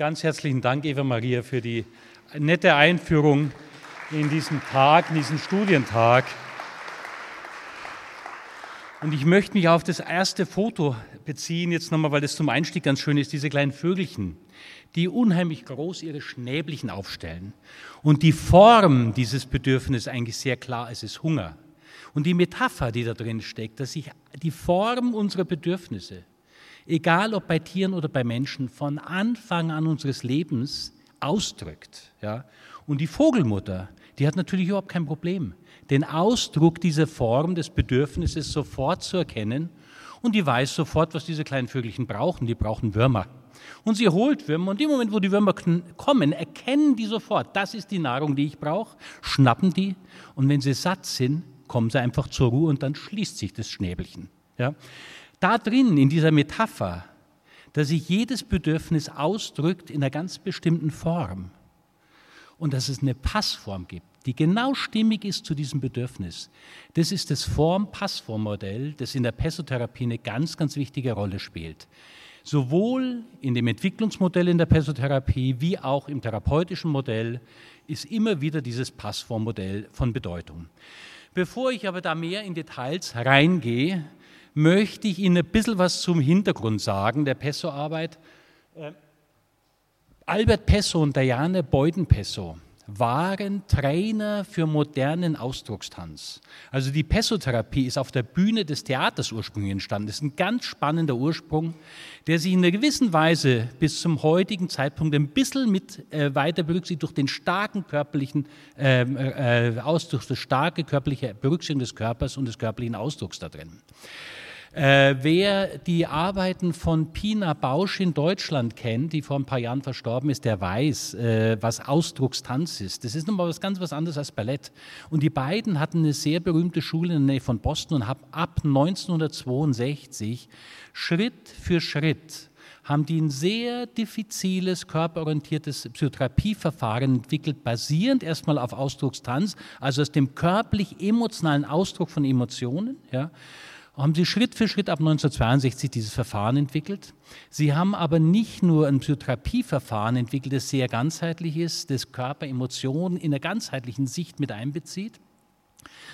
Ganz herzlichen Dank, Eva Maria, für die nette Einführung in diesen Tag, in diesen Studientag. Und ich möchte mich auf das erste Foto beziehen, jetzt nochmal, weil das zum Einstieg ganz schön ist, diese kleinen Vögelchen, die unheimlich groß ihre Schnäbelchen aufstellen. Und die Form dieses Bedürfnisses eigentlich sehr klar, es ist Hunger. Und die Metapher, die da drin steckt, dass sich die Form unserer Bedürfnisse egal ob bei Tieren oder bei Menschen, von Anfang an unseres Lebens ausdrückt. Ja? Und die Vogelmutter, die hat natürlich überhaupt kein Problem, den Ausdruck dieser Form des Bedürfnisses sofort zu erkennen und die weiß sofort, was diese kleinen Vögelchen brauchen. Die brauchen Würmer. Und sie holt Würmer und im Moment, wo die Würmer kommen, erkennen die sofort, das ist die Nahrung, die ich brauche, schnappen die und wenn sie satt sind, kommen sie einfach zur Ruhe und dann schließt sich das Schnäbelchen. Ja? Da drin, in dieser Metapher, dass sich jedes Bedürfnis ausdrückt in einer ganz bestimmten Form und dass es eine Passform gibt, die genau stimmig ist zu diesem Bedürfnis. Das ist das Form-Passform-Modell, das in der Pessotherapie eine ganz, ganz wichtige Rolle spielt. Sowohl in dem Entwicklungsmodell in der Pessotherapie wie auch im therapeutischen Modell ist immer wieder dieses Passformmodell von Bedeutung. Bevor ich aber da mehr in Details reingehe, möchte ich Ihnen ein bisschen was zum Hintergrund sagen der Pesso-Arbeit. Äh, Albert Pesso und Diane Beuden-Pesso waren Trainer für modernen Ausdruckstanz. Also die Pessotherapie ist auf der Bühne des Theaters ursprünglich entstanden. Das ist ein ganz spannender Ursprung, der sich in einer gewissen Weise bis zum heutigen Zeitpunkt ein bisschen mit äh, weiter berücksichtigt durch den starken körperlichen ähm, äh, äh, Ausdruck, das starke körperliche Berücksichtigung des Körpers und des körperlichen Ausdrucks da drin. Äh, wer die Arbeiten von Pina Bausch in Deutschland kennt, die vor ein paar Jahren verstorben ist, der weiß, äh, was Ausdruckstanz ist. Das ist nochmal was ganz was anderes als Ballett. Und die beiden hatten eine sehr berühmte Schule in der Nähe von Boston und haben ab 1962 Schritt für Schritt haben die ein sehr diffiziles, körperorientiertes Psychotherapieverfahren entwickelt, basierend erstmal auf Ausdruckstanz, also aus dem körperlich-emotionalen Ausdruck von Emotionen, ja, haben sie Schritt für Schritt ab 1962 dieses Verfahren entwickelt. Sie haben aber nicht nur ein Psychotherapieverfahren entwickelt, das sehr ganzheitlich ist, das Körper, Emotionen in einer ganzheitlichen Sicht mit einbezieht,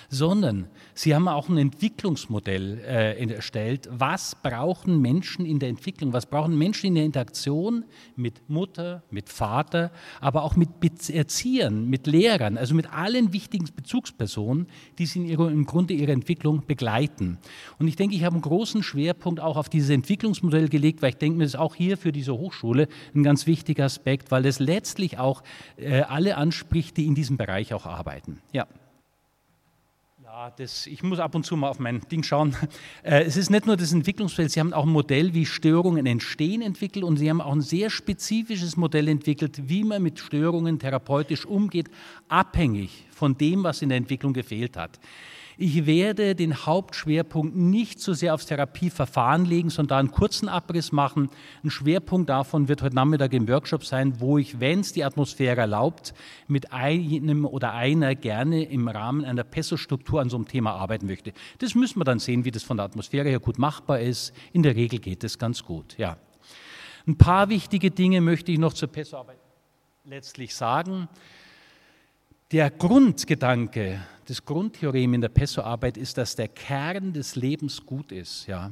sondern sie haben auch ein Entwicklungsmodell äh, erstellt. Was brauchen Menschen in der Entwicklung? Was brauchen Menschen in der Interaktion mit Mutter, mit Vater, aber auch mit Erziehern, mit Lehrern, also mit allen wichtigen Bezugspersonen, die sie ihrer, im Grunde ihrer Entwicklung begleiten. Und ich denke, ich habe einen großen Schwerpunkt auch auf dieses Entwicklungsmodell gelegt, weil ich denke, das ist auch hier für diese Hochschule ein ganz wichtiger Aspekt, weil es letztlich auch äh, alle anspricht, die in diesem Bereich auch arbeiten. Ja das, ich muss ab und zu mal auf mein Ding schauen. Äh, es ist nicht nur das Entwicklungsfeld, Sie haben auch ein Modell, wie Störungen entstehen, entwickelt und Sie haben auch ein sehr spezifisches Modell entwickelt, wie man mit Störungen therapeutisch umgeht, abhängig von dem, was in der Entwicklung gefehlt hat. Ich werde den Hauptschwerpunkt nicht so sehr aufs Therapieverfahren legen, sondern einen kurzen Abriss machen. Ein Schwerpunkt davon wird heute Nachmittag im Workshop sein, wo ich, wenn es die Atmosphäre erlaubt, mit einem oder einer gerne im Rahmen einer PESO-Struktur an so einem Thema arbeiten möchte. Das müssen wir dann sehen, wie das von der Atmosphäre her gut machbar ist. In der Regel geht es ganz gut, ja. Ein paar wichtige Dinge möchte ich noch zur PESO-Arbeit letztlich sagen. Der Grundgedanke, das Grundtheorem in der Pesso-Arbeit ist, dass der Kern des Lebens gut ist, ja.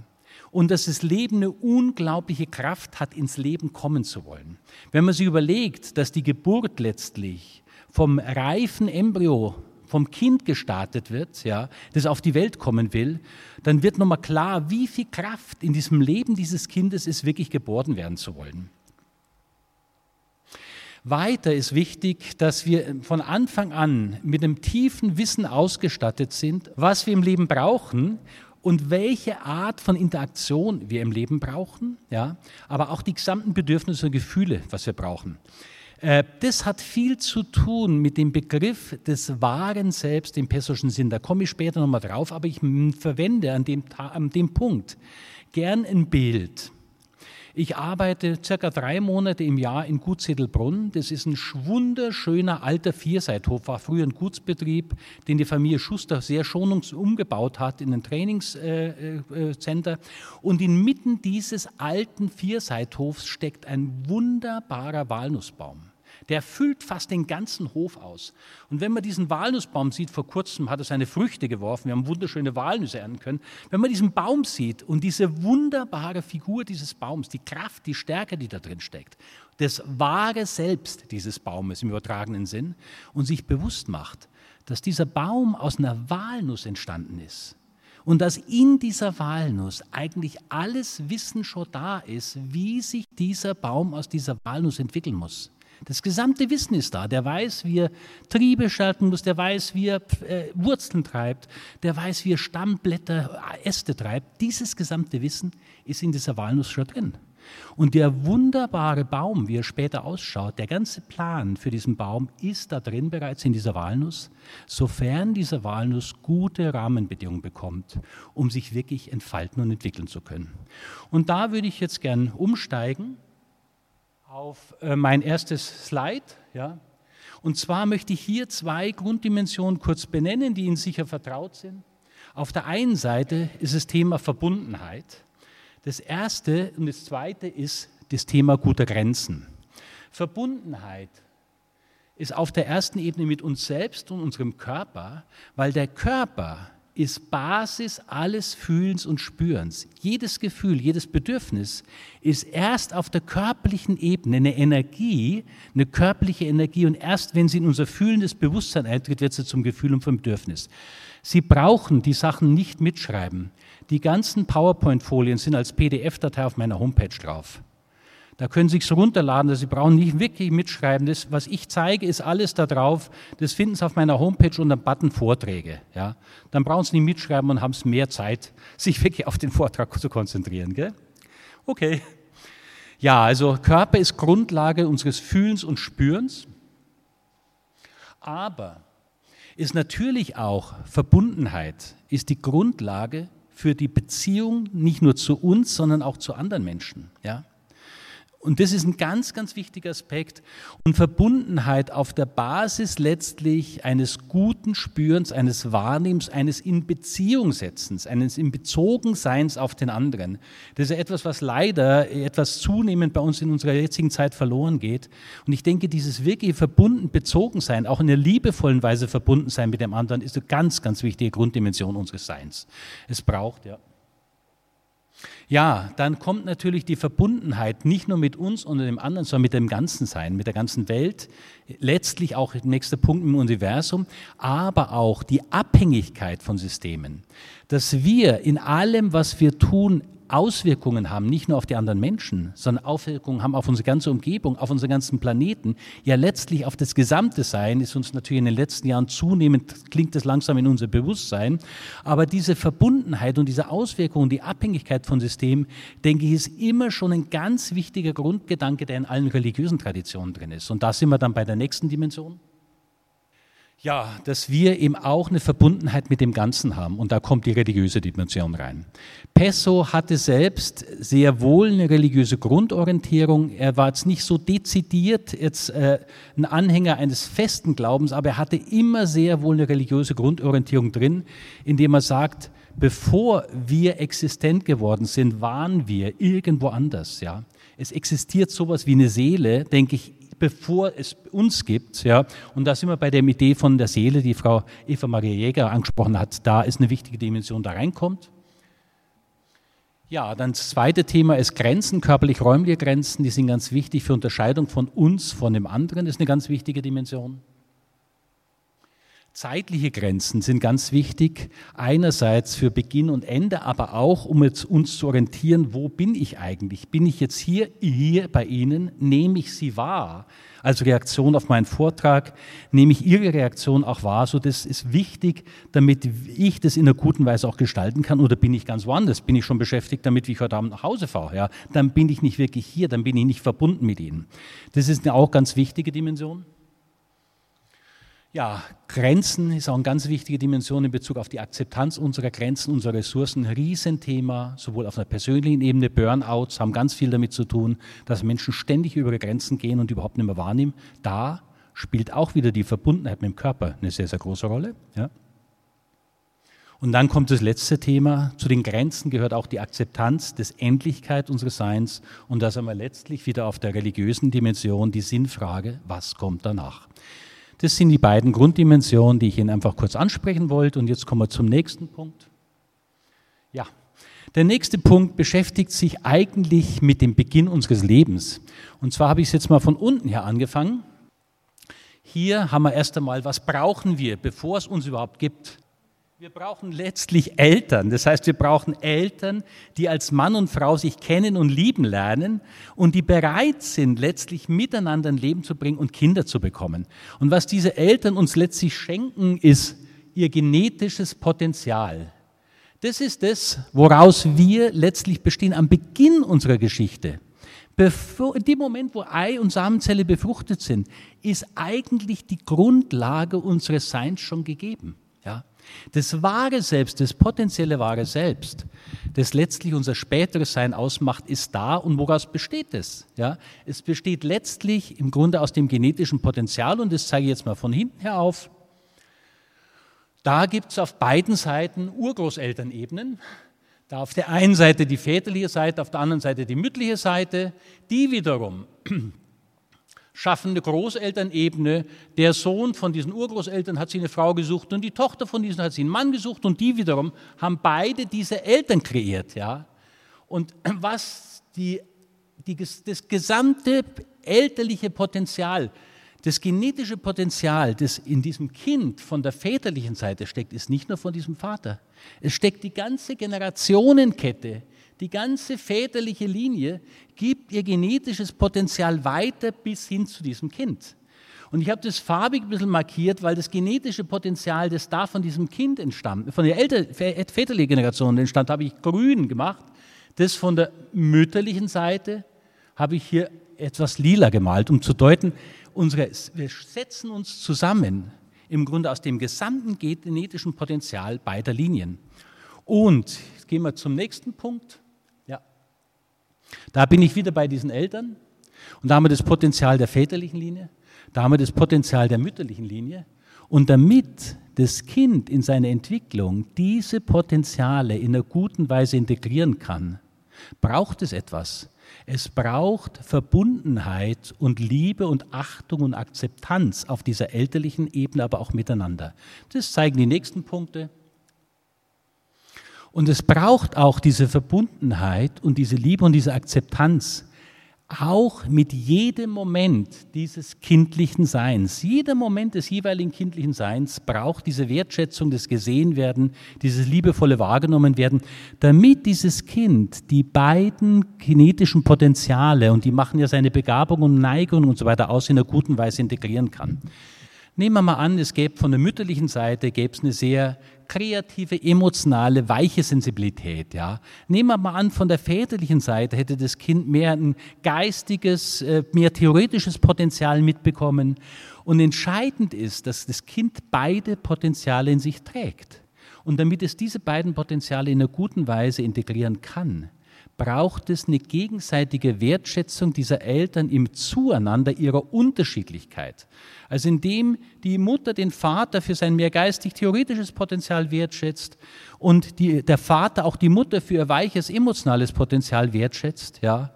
Und dass das Leben eine unglaubliche Kraft hat, ins Leben kommen zu wollen. Wenn man sich überlegt, dass die Geburt letztlich vom reifen Embryo, vom Kind gestartet wird, ja, das auf die Welt kommen will, dann wird nochmal klar, wie viel Kraft in diesem Leben dieses Kindes ist, wirklich geboren werden zu wollen. Weiter ist wichtig, dass wir von Anfang an mit einem tiefen Wissen ausgestattet sind, was wir im Leben brauchen, und welche Art von Interaktion wir im Leben brauchen, ja, aber auch die gesamten Bedürfnisse und Gefühle, was wir brauchen. Äh, das hat viel zu tun mit dem Begriff des wahren Selbst im pessoschen Sinn. Da komme ich später nochmal drauf, aber ich verwende an dem, an dem Punkt gern ein Bild. Ich arbeite circa drei Monate im Jahr in Gutsedelbrunn. Das ist ein wunderschöner alter Vierseithof, war früher ein Gutsbetrieb, den die Familie Schuster sehr schonungs umgebaut hat in ein Trainingscenter. Äh, äh, Und inmitten dieses alten Vierseithofs steckt ein wunderbarer Walnussbaum. Der füllt fast den ganzen Hof aus. Und wenn man diesen Walnussbaum sieht, vor kurzem hat er seine Früchte geworfen, wir haben wunderschöne Walnüsse ernten können. Wenn man diesen Baum sieht und diese wunderbare Figur dieses Baums, die Kraft, die Stärke, die da drin steckt, das wahre Selbst dieses Baumes im übertragenen Sinn und sich bewusst macht, dass dieser Baum aus einer Walnuss entstanden ist, und dass in dieser Walnuss eigentlich alles Wissen schon da ist, wie sich dieser Baum aus dieser Walnuss entwickeln muss. Das gesamte Wissen ist da. Der weiß, wie er Triebe schalten muss, der weiß, wie er äh, Wurzeln treibt, der weiß, wie er Stammblätter, äh, Äste treibt. Dieses gesamte Wissen ist in dieser Walnuss schon drin. Und der wunderbare Baum, wie er später ausschaut, der ganze Plan für diesen Baum ist da drin bereits in dieser Walnuss, sofern diese Walnuss gute Rahmenbedingungen bekommt, um sich wirklich entfalten und entwickeln zu können. Und da würde ich jetzt gern umsteigen auf äh, mein erstes Slide. Ja. Und zwar möchte ich hier zwei Grunddimensionen kurz benennen, die Ihnen sicher vertraut sind. Auf der einen Seite ist das Thema Verbundenheit. Das erste und das zweite ist das Thema guter Grenzen. Verbundenheit ist auf der ersten Ebene mit uns selbst und unserem Körper, weil der Körper ist Basis alles Fühlens und Spürens. Jedes Gefühl, jedes Bedürfnis ist erst auf der körperlichen Ebene eine Energie, eine körperliche Energie und erst wenn sie in unser fühlendes Bewusstsein eintritt, wird sie zum Gefühl und vom Bedürfnis. Sie brauchen die Sachen nicht mitschreiben. Die ganzen PowerPoint-Folien sind als PDF-Datei auf meiner Homepage drauf. Da können Sie es runterladen, also Sie brauchen nicht wirklich mitschreiben. Das, was ich zeige, ist alles da drauf. Das finden Sie auf meiner Homepage unter dem Button Vorträge. Ja? Dann brauchen Sie nicht mitschreiben und haben es mehr Zeit, sich wirklich auf den Vortrag zu konzentrieren. Gell? Okay. Ja, also Körper ist Grundlage unseres Fühlens und Spürens, aber ist natürlich auch Verbundenheit, ist die Grundlage für die Beziehung nicht nur zu uns, sondern auch zu anderen Menschen. Ja? Und das ist ein ganz, ganz wichtiger Aspekt. Und Verbundenheit auf der Basis letztlich eines guten Spürens, eines Wahrnehmens, eines in Beziehung setzens, eines in Bezogenseins auf den anderen. Das ist ja etwas, was leider etwas zunehmend bei uns in unserer jetzigen Zeit verloren geht. Und ich denke, dieses wirkliche verbunden, bezogen sein, auch in einer liebevollen Weise verbunden sein mit dem anderen, ist eine ganz, ganz wichtige Grunddimension unseres Seins. Es braucht, ja. Ja, dann kommt natürlich die Verbundenheit nicht nur mit uns und dem anderen, sondern mit dem ganzen Sein, mit der ganzen Welt, letztlich auch der nächste Punkt im Universum, aber auch die Abhängigkeit von Systemen. Dass wir in allem, was wir tun, Auswirkungen haben, nicht nur auf die anderen Menschen, sondern Auswirkungen haben auf unsere ganze Umgebung, auf unseren ganzen Planeten, ja letztlich auf das gesamte Sein, ist uns natürlich in den letzten Jahren zunehmend, klingt es langsam in unser Bewusstsein, aber diese Verbundenheit und diese Auswirkungen, die Abhängigkeit von Systemen, denke ich, ist immer schon ein ganz wichtiger Grundgedanke, der in allen religiösen Traditionen drin ist. Und da sind wir dann bei der nächsten Dimension. Ja, dass wir eben auch eine Verbundenheit mit dem Ganzen haben. Und da kommt die religiöse Dimension rein. Pesso hatte selbst sehr wohl eine religiöse Grundorientierung. Er war jetzt nicht so dezidiert jetzt äh, ein Anhänger eines festen Glaubens, aber er hatte immer sehr wohl eine religiöse Grundorientierung drin, indem er sagt, bevor wir existent geworden sind, waren wir irgendwo anders. Ja, es existiert sowas wie eine Seele, denke ich, bevor es uns gibt. Ja. Und da sind wir bei der Idee von der Seele, die Frau Eva Maria Jäger angesprochen hat. Da ist eine wichtige Dimension, da reinkommt. Ja, dann das zweite Thema ist Grenzen, körperlich-räumliche Grenzen. Die sind ganz wichtig für Unterscheidung von uns, von dem anderen. Das ist eine ganz wichtige Dimension. Zeitliche Grenzen sind ganz wichtig, einerseits für Beginn und Ende, aber auch, um uns zu orientieren, wo bin ich eigentlich? Bin ich jetzt hier, hier bei Ihnen? Nehme ich Sie wahr? Als Reaktion auf meinen Vortrag nehme ich Ihre Reaktion auch wahr. So, das ist wichtig, damit ich das in einer guten Weise auch gestalten kann. Oder bin ich ganz woanders? Bin ich schon beschäftigt damit, wie ich heute Abend nach Hause fahre? Ja, dann bin ich nicht wirklich hier, dann bin ich nicht verbunden mit Ihnen. Das ist eine auch ganz wichtige Dimension. Ja, Grenzen ist auch eine ganz wichtige Dimension in Bezug auf die Akzeptanz unserer Grenzen, unserer Ressourcen. Riesenthema, sowohl auf einer persönlichen Ebene. Burnouts haben ganz viel damit zu tun, dass Menschen ständig über ihre Grenzen gehen und überhaupt nicht mehr wahrnehmen. Da spielt auch wieder die Verbundenheit mit dem Körper eine sehr, sehr große Rolle. Ja. Und dann kommt das letzte Thema. Zu den Grenzen gehört auch die Akzeptanz des Endlichkeit unseres Seins. Und da sind wir letztlich wieder auf der religiösen Dimension, die Sinnfrage, was kommt danach? Das sind die beiden Grunddimensionen, die ich Ihnen einfach kurz ansprechen wollte. Und jetzt kommen wir zum nächsten Punkt. Ja, der nächste Punkt beschäftigt sich eigentlich mit dem Beginn unseres Lebens. Und zwar habe ich es jetzt mal von unten her angefangen. Hier haben wir erst einmal, was brauchen wir, bevor es uns überhaupt gibt? Wir brauchen letztlich Eltern. Das heißt, wir brauchen Eltern, die als Mann und Frau sich kennen und lieben lernen und die bereit sind, letztlich miteinander ein Leben zu bringen und Kinder zu bekommen. Und was diese Eltern uns letztlich schenken, ist ihr genetisches Potenzial. Das ist das, woraus wir letztlich bestehen am Beginn unserer Geschichte. Bevor, in dem Moment, wo Ei und Samenzelle befruchtet sind, ist eigentlich die Grundlage unseres Seins schon gegeben. Das wahre Selbst, das potenzielle wahre Selbst, das letztlich unser späteres Sein ausmacht, ist da und woraus besteht es? Ja, es besteht letztlich im Grunde aus dem genetischen Potenzial und das zeige ich jetzt mal von hinten her auf. Da gibt es auf beiden Seiten Urgroßelternebenen. Da auf der einen Seite die väterliche Seite, auf der anderen Seite die mütterliche Seite. Die wiederum schaffen eine Großelternebene. Der Sohn von diesen Urgroßeltern hat sich eine Frau gesucht und die Tochter von diesen hat sich einen Mann gesucht und die wiederum haben beide diese Eltern kreiert. Ja? Und was die, die, das gesamte elterliche Potenzial, das genetische Potenzial, das in diesem Kind von der väterlichen Seite steckt, ist nicht nur von diesem Vater. Es steckt die ganze Generationenkette die ganze väterliche Linie gibt ihr genetisches Potenzial weiter bis hin zu diesem Kind. Und ich habe das farbig ein bisschen markiert, weil das genetische Potenzial, das da von diesem Kind entstammt, von der älter, väterlichen Generation entstammt, habe ich grün gemacht. Das von der mütterlichen Seite habe ich hier etwas lila gemalt, um zu deuten, unsere, wir setzen uns zusammen im Grunde aus dem gesamten genetischen Potenzial beider Linien. Und jetzt gehen wir zum nächsten Punkt. Da bin ich wieder bei diesen Eltern und da haben wir das Potenzial der väterlichen Linie, da haben wir das Potenzial der mütterlichen Linie. Und damit das Kind in seiner Entwicklung diese Potenziale in einer guten Weise integrieren kann, braucht es etwas. Es braucht Verbundenheit und Liebe und Achtung und Akzeptanz auf dieser elterlichen Ebene, aber auch miteinander. Das zeigen die nächsten Punkte. Und es braucht auch diese Verbundenheit und diese Liebe und diese Akzeptanz, auch mit jedem Moment dieses kindlichen Seins. Jeder Moment des jeweiligen kindlichen Seins braucht diese Wertschätzung, das Gesehenwerden, dieses liebevolle Wahrgenommenwerden, damit dieses Kind die beiden genetischen Potenziale, und die machen ja seine Begabung und Neigung und so weiter aus, in einer guten Weise integrieren kann. Nehmen wir mal an, es gäbe von der mütterlichen Seite gäbe es eine sehr kreative, emotionale, weiche Sensibilität. Ja. Nehmen wir mal an, von der väterlichen Seite hätte das Kind mehr ein geistiges, äh, mehr theoretisches Potenzial mitbekommen. Und entscheidend ist, dass das Kind beide Potenziale in sich trägt. Und damit es diese beiden Potenziale in einer guten Weise integrieren kann, braucht es eine gegenseitige Wertschätzung dieser Eltern im Zueinander ihrer Unterschiedlichkeit. Also indem die Mutter den Vater für sein mehr geistig-theoretisches Potenzial wertschätzt und die, der Vater auch die Mutter für ihr weiches emotionales Potenzial wertschätzt, ja.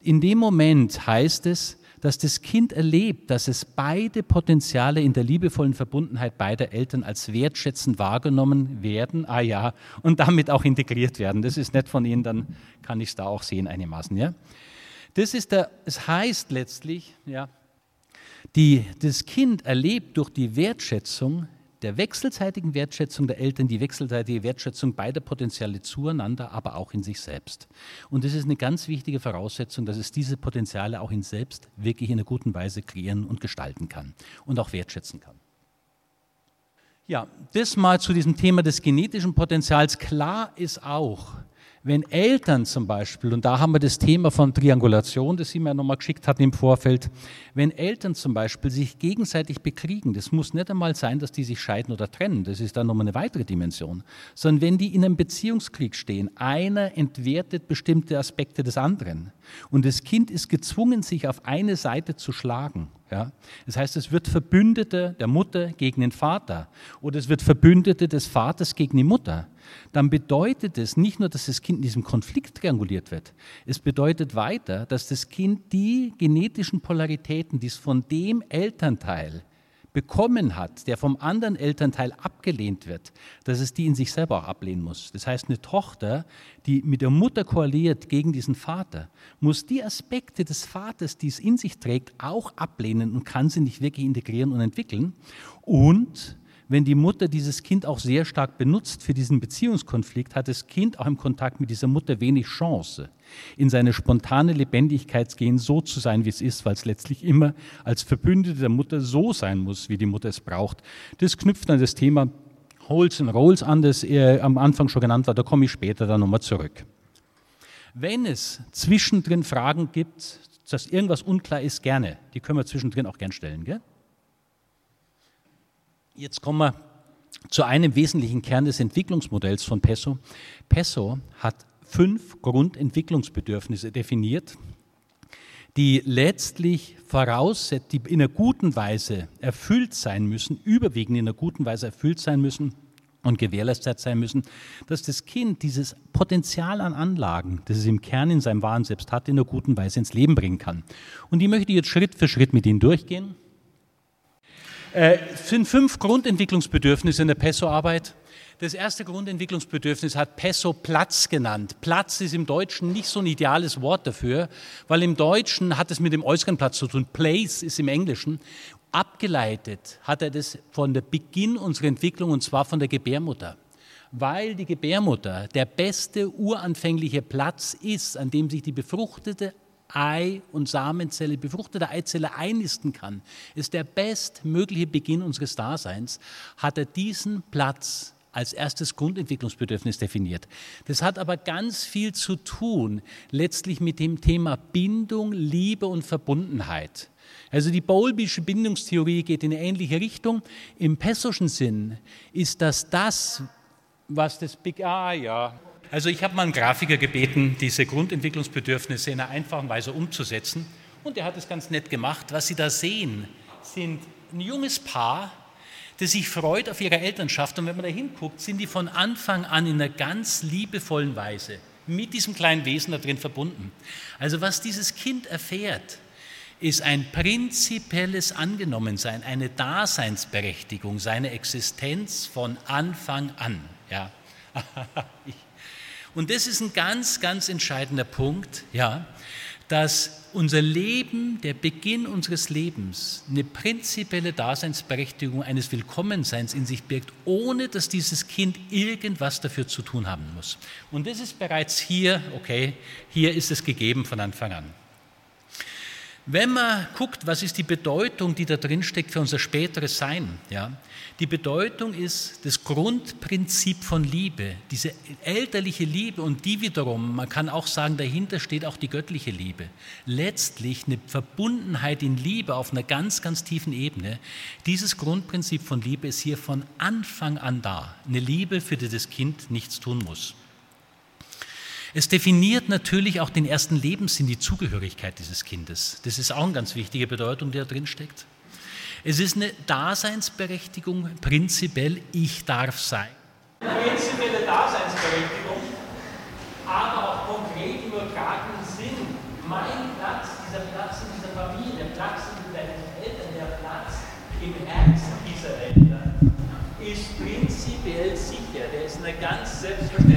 In dem Moment heißt es, dass das Kind erlebt, dass es beide Potenziale in der liebevollen Verbundenheit beider Eltern als wertschätzend wahrgenommen werden, ah ja, und damit auch integriert werden. Das ist nett von Ihnen, dann kann ich es da auch sehen einigermaßen, ja. Das ist der, es heißt letztlich, ja, Die, das Kind erlebt durch die Wertschätzung der wechselseitigen Wertschätzung der Eltern, die wechselseitige Wertschätzung beider Potenziale zueinander, aber auch in sich selbst. Und das ist eine ganz wichtige Voraussetzung, dass es diese Potenziale auch in selbst wirklich in einer guten Weise kreieren und gestalten kann und auch wertschätzen kann. Ja, das mal zu diesem Thema des genetischen Potenzials. Klar ist auch, wenn Eltern zum Beispiel, und da haben wir das Thema von Triangulation, das Sie mir nochmal geschickt hatten im Vorfeld, wenn Eltern zum Beispiel sich gegenseitig bekriegen, das muss nicht einmal sein, dass die sich scheiden oder trennen, das ist dann nochmal eine weitere Dimension, sondern wenn die in einem Beziehungskrieg stehen, einer entwertet bestimmte Aspekte des anderen. Und das Kind ist gezwungen, sich auf eine Seite zu schlagen ja? Das heißt, es wird Verbündete der Mutter gegen den Vater oder es wird Verbündete des Vaters gegen die Mutter. Dann bedeutet es nicht nur, dass das Kind in diesem Konflikt trianguliert wird, es bedeutet weiter, dass das Kind die genetischen Polaritäten, die es von dem Elternteil bekommen hat, der vom anderen Elternteil abgelehnt wird, dass es die in sich selber auch ablehnen muss. Das heißt, eine Tochter, die mit der Mutter koaliert gegen diesen Vater, muss die Aspekte des Vaters, die es in sich trägt, auch ablehnen und kann sie nicht wirklich integrieren und entwickeln. Und wenn die Mutter dieses Kind auch sehr stark benutzt für diesen Beziehungskonflikt, hat das Kind auch im Kontakt mit dieser Mutter wenig Chance, in seine spontane Lebendigkeit gehen, so zu sein, wie es ist, weil es letztlich immer als Verbündete der Mutter so sein muss, wie die Mutter es braucht. Das knüpft an das Thema Holes and Rolls an, das am Anfang schon genannt war, da komme ich später dann nochmal zurück. Wenn es zwischendrin Fragen gibt, dass irgendwas unklar ist, gerne. Die können wir zwischendrin auch gern stellen. Gell? Jetzt kommen wir zu einem wesentlichen Kern des Entwicklungsmodells von PESO. PESO hat fünf Grundentwicklungsbedürfnisse definiert, die letztlich voraussetzen, die in einer guten Weise erfüllt sein müssen, überwiegend in einer guten Weise erfüllt sein müssen und gewährleistet sein müssen, dass das Kind dieses Potenzial an Anlagen, das es im Kern in seinem wahren Selbst hat, in einer guten Weise ins Leben bringen kann. Und die möchte ich jetzt Schritt für Schritt mit Ihnen durchgehen. Äh, sind fünf Grundentwicklungsbedürfnisse in der PESO-Arbeit. Das erste Grundentwicklungsbedürfnis hat PESO Platz genannt. Platz ist im Deutschen nicht so ein ideales Wort dafür, weil im Deutschen hat es mit dem äußeren Platz zu tun. Place ist im Englischen. Abgeleitet hat er das von der Beginn unserer Entwicklung und zwar von der Gebärmutter weil die Gebärmutter der beste uranfängliche Platz ist, an dem sich die befruchtete Ei- und Samenzelle, befruchtete Eizelle einnisten kann, ist der bestmögliche Beginn unseres Daseins, hat er diesen Platz als erstes Grundentwicklungsbedürfnis definiert. Das hat aber ganz viel zu tun, letztlich mit dem Thema Bindung, Liebe und Verbundenheit. Also die Bowlbysche Bindungstheorie geht in eine ähnliche Richtung. Im pessoschen Sinn ist das das, was das Big Ah ja also ich habe mal einen Grafiker gebeten, diese Grundentwicklungsbedürfnisse in einer einfachen Weise umzusetzen. Und er hat es ganz nett gemacht. Was Sie da sehen, sind ein junges Paar, das sich freut auf ihre Elternschaft. Und wenn man da hinguckt, sind die von Anfang an in einer ganz liebevollen Weise mit diesem kleinen Wesen da drin verbunden. Also was dieses Kind erfährt, ist ein prinzipielles Angenommensein, eine Daseinsberechtigung, seine Existenz von Anfang an. Ja. und das ist ein ganz, ganz entscheidender Punkt, ja, dass unser Leben, der Beginn unseres Lebens, eine prinzipielle Daseinsberechtigung eines Willkommenseins in sich birgt, ohne dass dieses Kind irgendwas dafür zu tun haben muss. Und das ist bereits hier, okay, hier ist es gegeben von Anfang an. Wenn man guckt, was ist die Bedeutung, die da drin steckt für unser späteres Sein, ja, die Bedeutung ist das Grundprinzip von Liebe, diese elterliche Liebe und die wiederum, man kann auch sagen, dahinter steht auch die göttliche Liebe. Letztlich eine Verbundenheit in Liebe auf einer ganz, ganz tiefen Ebene. Dieses Grundprinzip von Liebe ist hier von Anfang an da. Eine Liebe, für die das Kind nichts tun muss. Es definiert natürlich auch den ersten Lebenssinn, die Zugehörigkeit dieses Kindes. Das ist auch eine ganz wichtige Bedeutung, die da drin steckt. Es ist eine Daseinsberechtigung, prinzipiell, ich darf sein. Prinzipielle Daseinsberechtigung, aber auch konkret übertragenen Sinn. Mein Platz, dieser Platz in dieser Familie, der Platz in den Eltern, der Platz im Herzen dieser Eltern ist prinzipiell sicher. Der ist in einer ganz da.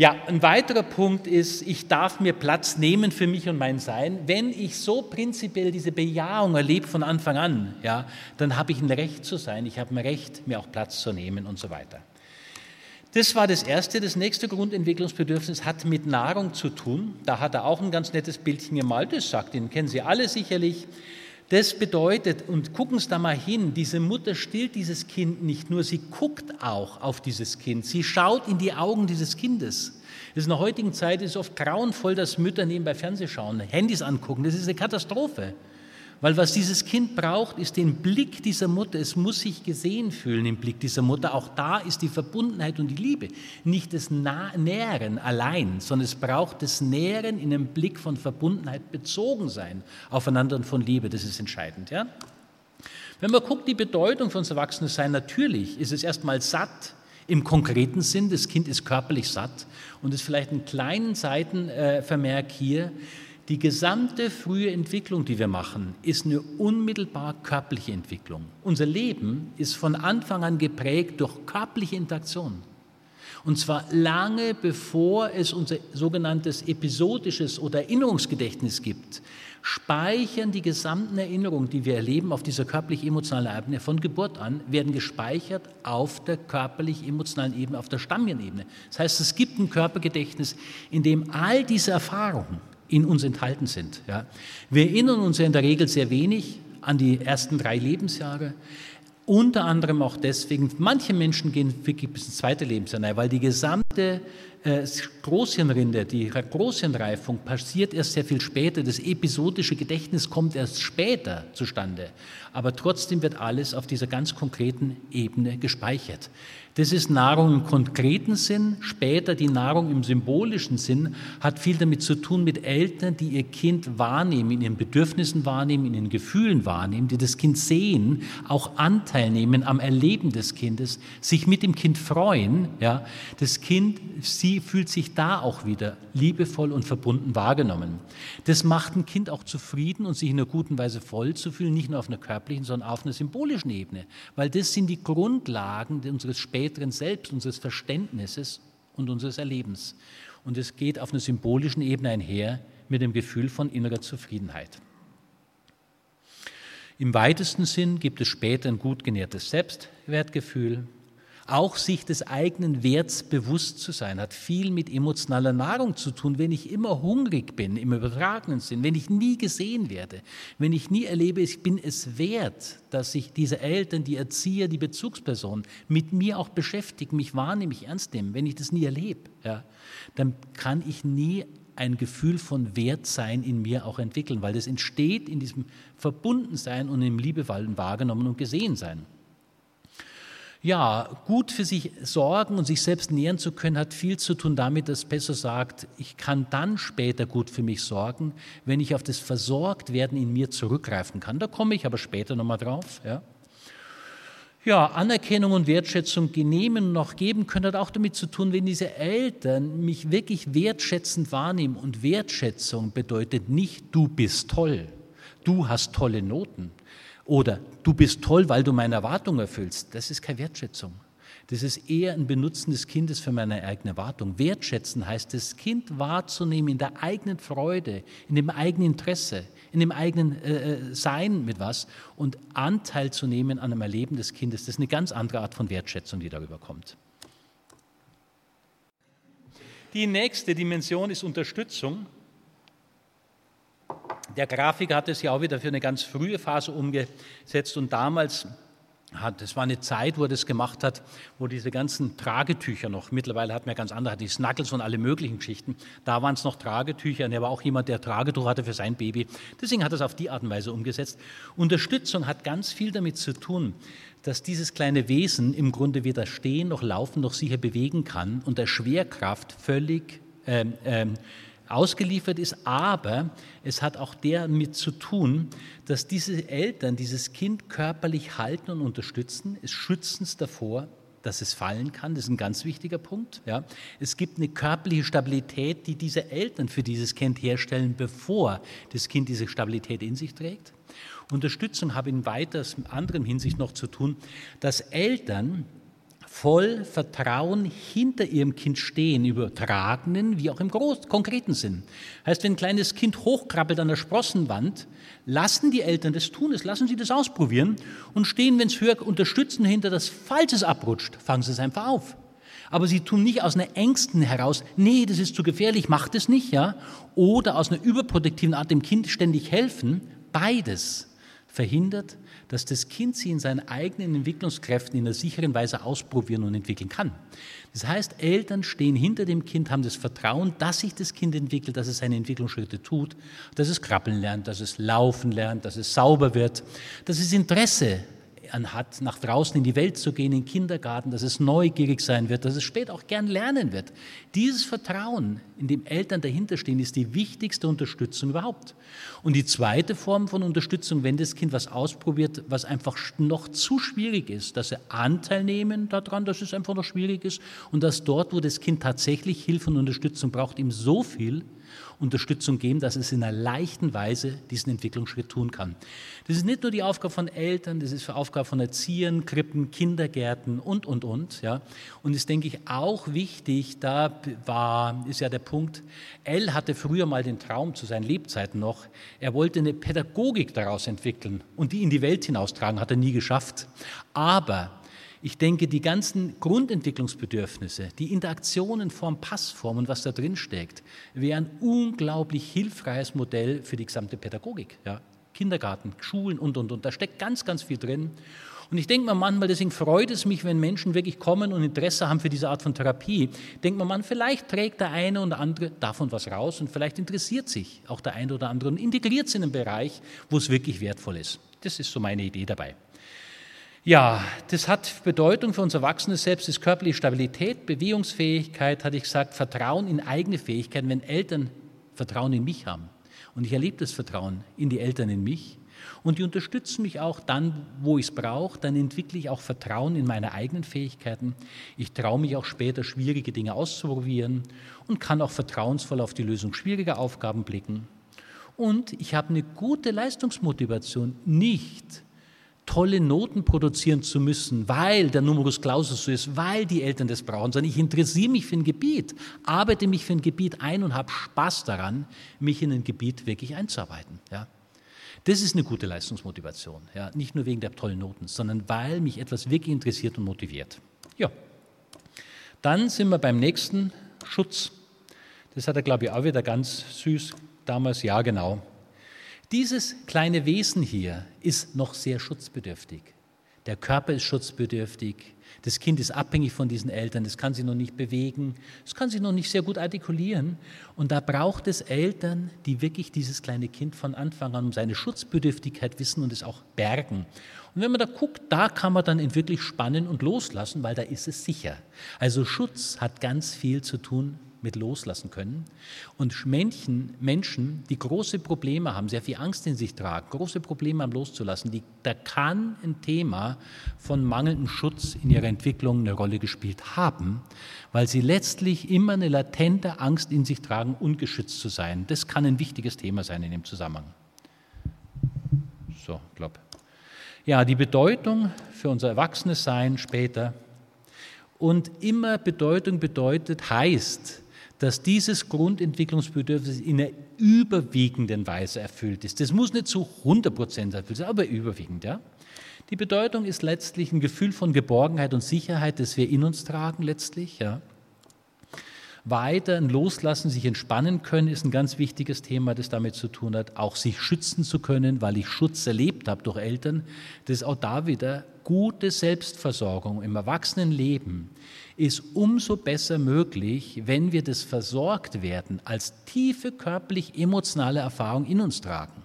Ja, ein weiterer Punkt ist, ich darf mir Platz nehmen für mich und mein Sein. Wenn ich so prinzipiell diese Bejahung erlebe von Anfang an, ja, dann habe ich ein Recht zu sein, ich habe ein Recht, mir auch Platz zu nehmen und so weiter. Das war das Erste. Das nächste Grundentwicklungsbedürfnis hat mit Nahrung zu tun. Da hat er auch ein ganz nettes Bildchen gemalt. Das sagt Ihnen, kennen Sie alle sicherlich. Das bedeutet, und gucken Sie da mal hin, diese Mutter stillt dieses Kind nicht nur, sie guckt auch auf dieses Kind. Sie schaut in die Augen dieses Kindes. Das ist in der heutigen Zeit ist oft grauenvoll, dass Mütter nebenbei Fernseh schauen, Handys angucken. Das ist eine Katastrophe. Weil was dieses Kind braucht, ist den Blick dieser Mutter. Es muss sich gesehen fühlen im Blick dieser Mutter. Auch da ist die Verbundenheit und die Liebe. Nicht das Nähren allein, sondern es braucht das Nähren in einem Blick von Verbundenheit, bezogen sein aufeinander und von Liebe. Das ist entscheidend. Ja? Wenn man guckt, die Bedeutung von Erwachsenensein, natürlich ist es erstmal satt im konkreten Sinn. Das Kind ist körperlich satt und ist vielleicht einen kleinen Seitenvermerk hier. Die gesamte frühe Entwicklung, die wir machen, ist eine unmittelbar körperliche Entwicklung. Unser Leben ist von Anfang an geprägt durch körperliche Interaktion. Und zwar lange bevor es unser sogenanntes episodisches oder Erinnerungsgedächtnis gibt, speichern die gesamten Erinnerungen, die wir erleben auf dieser körperlich-emotionalen Ebene von Geburt an, werden gespeichert auf der körperlich-emotionalen Ebene, auf der Stammhirnebene. Das heißt, es gibt ein Körpergedächtnis, in dem all diese Erfahrungen, in uns enthalten sind. Ja. Wir erinnern uns ja in der Regel sehr wenig an die ersten drei Lebensjahre. Unter anderem auch deswegen, manche Menschen gehen wirklich bis ins zweite Lebensjahr, weil die gesamte äh, Großhirnrinde, die Großhirnreifung passiert erst sehr viel später. Das episodische Gedächtnis kommt erst später zustande. Aber trotzdem wird alles auf dieser ganz konkreten Ebene gespeichert. Das ist Nahrung im konkreten Sinn. Später die Nahrung im symbolischen Sinn hat viel damit zu tun mit Eltern, die ihr Kind wahrnehmen, in ihren Bedürfnissen wahrnehmen, in ihren Gefühlen wahrnehmen, die das Kind sehen, auch Anteil nehmen am Erleben des Kindes, sich mit dem Kind freuen. Ja, das Kind, sie fühlt sich da auch wieder liebevoll und verbunden wahrgenommen. Das macht ein Kind auch zufrieden und sich in einer guten Weise voll zu fühlen, nicht nur auf einer körperlichen, sondern auf einer symbolischen Ebene, weil das sind die Grundlagen unseres späteren späteren Selbst, unseres Verständnisses und unseres Erlebens. Und es geht auf einer symbolischen Ebene einher mit dem Gefühl von innerer Zufriedenheit. Im weitesten Sinn gibt es später ein gut genährtes Selbstwertgefühl, auch sich des eigenen Werts bewusst zu sein, hat viel mit emotionaler Nahrung zu tun. Wenn ich immer hungrig bin, im übertragenen Sinn, wenn ich nie gesehen werde, wenn ich nie erlebe, ich bin es wert, dass sich diese Eltern, die Erzieher, die Bezugspersonen mit mir auch beschäftigen, mich wahrnehmen, mich ernst nehmen, wenn ich das nie erlebe, ja, dann kann ich nie ein Gefühl von Wertsein in mir auch entwickeln, weil das entsteht in diesem Verbundensein und im Liebevollen wahrgenommen und gesehen sein. Ja, gut für sich sorgen und sich selbst nähren zu können, hat viel zu tun damit, dass Besser sagt, ich kann dann später gut für mich sorgen, wenn ich auf das Versorgtwerden in mir zurückgreifen kann. Da komme ich aber später nochmal drauf. Ja. Ja, Anerkennung und Wertschätzung genehmen und auch geben können hat auch damit zu tun, wenn diese Eltern mich wirklich wertschätzend wahrnehmen. Und Wertschätzung bedeutet nicht, du bist toll, du hast tolle Noten, oder du bist toll, weil du meine Erwartung erfüllst. Das ist keine Wertschätzung. Das ist eher ein Benutzen des Kindes für meine eigene Erwartung. Wertschätzen heißt, das Kind wahrzunehmen in der eigenen Freude, in dem eigenen Interesse, in dem eigenen äh, äh, Sein mit was und Anteil zu nehmen an einem Erleben des Kindes. Das ist eine ganz andere Art von Wertschätzung, die darüber kommt. Die nächste Dimension ist Unterstützung. Der Grafiker hat es ja auch wieder für eine ganz frühe Phase umgesetzt und damals hat, das war eine Zeit, wo er das gemacht hat, wo diese ganzen Tragetücher noch, mittlerweile hat man ja ganz andere, die Snuggles und alle möglichen Geschichten, da waren es noch Tragetücher und er war auch jemand, der Tragetuch hatte für sein Baby. Deswegen hat er es auf die Art und Weise umgesetzt. Unterstützung hat ganz viel damit zu tun, dass dieses kleine Wesen im Grunde weder stehen noch laufen noch sicher bewegen kann und der Schwerkraft völlig ähm, ähm, ausgeliefert ist, aber es hat auch damit zu tun, dass diese Eltern dieses Kind körperlich halten und unterstützen, es schützen es davor, dass es fallen kann. Das ist ein ganz wichtiger Punkt. Ja. Es gibt eine körperliche Stabilität, die diese Eltern für dieses Kind herstellen, bevor das Kind diese Stabilität in sich trägt. Unterstützung hat in weiter anderen Hinsicht noch zu tun, dass Eltern voll Vertrauen hinter ihrem Kind stehen, übertragenen wie auch im groß, konkreten Sinn. Heißt, wenn ein kleines Kind hochkrabbelt an der Sprossenwand, lassen die Eltern das tun, es lassen sie das ausprobieren und stehen, wenn es höher unterstützen hinter das, falls es abrutscht, fangen sie es einfach auf. Aber sie tun nicht aus einer Ängsten heraus, nee, das ist zu gefährlich, macht es nicht, ja, oder aus einer überprotektiven Art dem Kind ständig helfen. Beides verhindert, dass das Kind sie in seinen eigenen Entwicklungskräften in einer sicheren Weise ausprobieren und entwickeln kann. Das heißt, Eltern stehen hinter dem Kind, haben das Vertrauen, dass sich das Kind entwickelt, dass es seine Entwicklungsschritte tut, dass es krabbeln lernt, dass es laufen lernt, dass es sauber wird, dass es Interesse hat, nach draußen in die Welt zu gehen, in den Kindergarten, dass es neugierig sein wird, dass es später auch gern lernen wird. Dieses Vertrauen, in dem Eltern dahinterstehen, ist die wichtigste Unterstützung überhaupt. Und die zweite Form von Unterstützung, wenn das Kind was ausprobiert, was einfach noch zu schwierig ist, dass sie Anteil nehmen daran, dass es einfach noch schwierig ist und dass dort, wo das Kind tatsächlich Hilfe und Unterstützung braucht, ihm so viel Unterstützung geben, dass es in einer leichten Weise diesen Entwicklungsschritt tun kann. Das ist nicht nur die Aufgabe von Eltern, das ist die Aufgabe von Erziehern, Krippen, Kindergärten und, und, und. Ja. Und ist, denke ich, auch wichtig, da war, ist ja der Punkt, L hatte früher mal den Traum zu seinen Lebzeiten noch, er wollte eine Pädagogik daraus entwickeln und die in die Welt hinaustragen, hat er nie geschafft. Aber ich denke, die ganzen Grundentwicklungsbedürfnisse, die Interaktionen Form, Passform und was da drin steckt, wären unglaublich hilfreiches Modell für die gesamte Pädagogik. Ja? Kindergarten, Schulen und, und, und. Da steckt ganz, ganz viel drin. Und ich denke mir manchmal, deswegen freut es mich, wenn Menschen wirklich kommen und Interesse haben für diese Art von Therapie. Denkt man, man, vielleicht trägt der eine oder andere davon was raus und vielleicht interessiert sich auch der eine oder andere und integriert es in einen Bereich, wo es wirklich wertvoll ist. Das ist so meine Idee dabei. Ja, das hat Bedeutung für unser erwachsenes Selbst, ist körperliche Stabilität, Bewegungsfähigkeit, hatte ich gesagt, Vertrauen in eigene Fähigkeiten, wenn Eltern Vertrauen in mich haben. Und ich erlebe das Vertrauen in die Eltern in mich. Und die unterstützen mich auch dann, wo ich es brauche. Dann entwickle ich auch Vertrauen in meine eigenen Fähigkeiten. Ich traue mich auch später, schwierige Dinge auszuprobieren und kann auch vertrauensvoll auf die Lösung schwieriger Aufgaben blicken. Und ich habe eine gute Leistungsmotivation, nicht tolle Noten produzieren zu müssen, weil der Numerus Clausus so ist, weil die Eltern das brauchen, sondern ich interessiere mich für ein Gebiet, arbeite mich für ein Gebiet ein und habe Spaß daran, mich in ein Gebiet wirklich einzuarbeiten. Ja. Das ist eine gute Leistungsmotivation. Ja. Nicht nur wegen der tollen Noten, sondern weil mich etwas wirklich interessiert und motiviert. Ja. Dann sind wir beim nächsten Schutz. Das hat er, glaube ich, auch wieder ganz süß damals. Ja, genau. Dieses kleine Wesen hier ist noch sehr schutzbedürftig. Der Körper ist schutzbedürftig. Das Kind ist abhängig von diesen Eltern. Es kann sich noch nicht bewegen. Es kann sich noch nicht sehr gut artikulieren. Und da braucht es Eltern, die wirklich dieses kleine Kind von Anfang an um seine Schutzbedürftigkeit wissen und es auch bergen. Und wenn man da guckt, da kann man dann wirklich spannen und loslassen, weil da ist es sicher. Also Schutz hat ganz viel zu tun mit loslassen können. Und Menschen, Menschen, die große Probleme haben, sehr viel Angst in sich tragen, große Probleme haben loszulassen, die, da kann ein Thema von mangelndem Schutz in ihrer Entwicklung eine Rolle gespielt haben, weil sie letztlich immer eine latente Angst in sich tragen, ungeschützt zu sein. Das kann ein wichtiges Thema sein in dem Zusammenhang. So, glaube. Ja, die Bedeutung für unser erwachsenes Sein später. Und immer Bedeutung bedeutet, heißt, dass dieses Grundentwicklungsbedürfnis in einer überwiegenden Weise erfüllt ist. Das muss nicht zu 100 Prozent erfüllt sein, aber überwiegend. Ja? Die Bedeutung ist letztlich ein Gefühl von Geborgenheit und Sicherheit, das wir in uns tragen letztlich. Ja? Weiter ein Loslassen, sich entspannen können, ist ein ganz wichtiges Thema, das damit zu tun hat. Auch sich schützen zu können, weil ich Schutz erlebt habe durch Eltern. Das ist auch da wieder gute Selbstversorgung im Erwachsenenleben ist umso besser möglich, wenn wir das versorgt werden als tiefe körperlich-emotionale Erfahrung in uns tragen.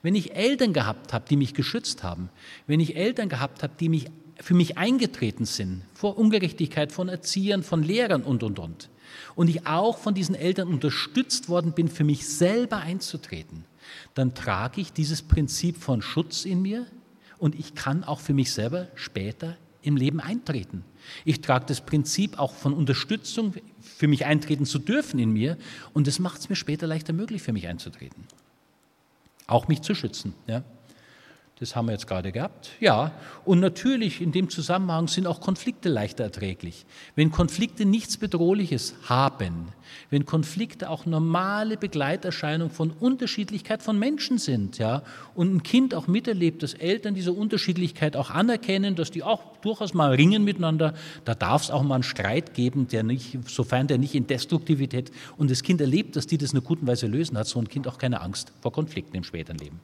Wenn ich Eltern gehabt habe, die mich geschützt haben, wenn ich Eltern gehabt habe, die mich, für mich eingetreten sind, vor Ungerechtigkeit von Erziehern, von Lehrern und, und, und, und ich auch von diesen Eltern unterstützt worden bin, für mich selber einzutreten, dann trage ich dieses Prinzip von Schutz in mir und ich kann auch für mich selber später im Leben eintreten. Ich trage das Prinzip auch von Unterstützung, für mich eintreten zu dürfen in mir und das macht es mir später leichter möglich, für mich einzutreten. Auch mich zu schützen. Ja. Das haben wir jetzt gerade gehabt. Ja, und natürlich in dem Zusammenhang sind auch Konflikte leichter erträglich. Wenn Konflikte nichts Bedrohliches haben, wenn Konflikte auch normale Begleiterscheinung von Unterschiedlichkeit von Menschen sind, ja, und ein Kind auch miterlebt, dass Eltern diese Unterschiedlichkeit auch anerkennen, dass die auch durchaus mal ringen miteinander, da darf es auch mal einen Streit geben, der nicht, sofern der nicht in Destruktivität und das Kind erlebt, dass die das in einer guten Weise lösen, hat so ein Kind auch keine Angst vor Konflikten im späteren Leben.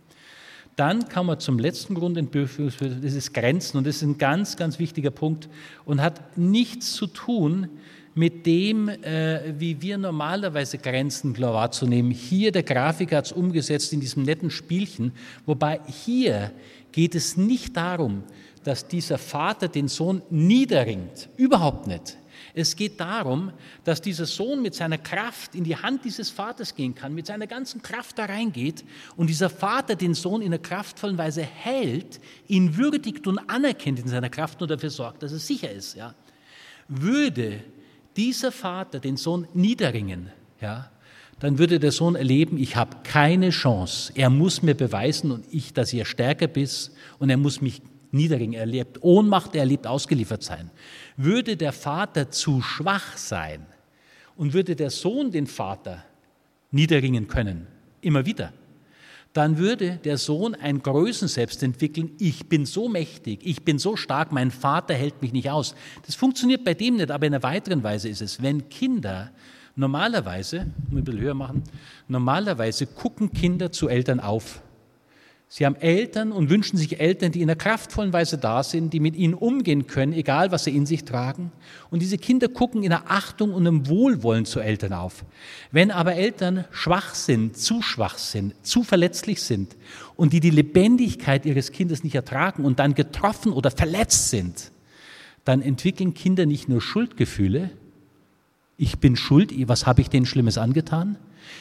Dann kann man zum letzten Grund entbürfen, das ist Grenzen. Und das ist ein ganz, ganz wichtiger Punkt und hat nichts zu tun mit dem, äh, wie wir normalerweise Grenzen klar wahrzunehmen. Hier, der Grafiker hat es umgesetzt in diesem netten Spielchen, wobei hier geht es nicht darum, dass dieser Vater den Sohn niederringt. Überhaupt nicht. Es geht darum, dass dieser Sohn mit seiner Kraft in die Hand dieses Vaters gehen kann, mit seiner ganzen Kraft da reingeht und dieser Vater den Sohn in einer kraftvollen Weise hält, ihn würdigt und anerkennt in seiner Kraft und dafür sorgt, dass er sicher ist. Ja. Würde dieser Vater den Sohn niederringen, ja, dann würde der Sohn erleben, ich habe keine Chance. Er muss mir beweisen, und ich, dass er stärker bin und er muss mich niederringen. Er erlebt Ohnmacht, er erlebt ausgeliefert sein. Würde der Vater zu schwach sein und würde der Sohn den Vater niederringen können, immer wieder, dann würde der Sohn ein Größenselbst entwickeln, ich bin so mächtig, ich bin so stark, mein Vater hält mich nicht aus. Das funktioniert bei dem nicht, aber in einer weiteren Weise ist es, wenn Kinder normalerweise, ein bisschen höher machen, normalerweise gucken Kinder zu Eltern auf. Sie haben Eltern und wünschen sich Eltern, die in einer kraftvollen Weise da sind, die mit ihnen umgehen können, egal was sie in sich tragen. Und diese Kinder gucken in der Achtung und im Wohlwollen zu Eltern auf. Wenn aber Eltern schwach sind, zu schwach sind, zu verletzlich sind und die die Lebendigkeit ihres Kindes nicht ertragen und dann getroffen oder verletzt sind, dann entwickeln Kinder nicht nur Schuldgefühle, ich bin schuld, was habe ich denen Schlimmes angetan,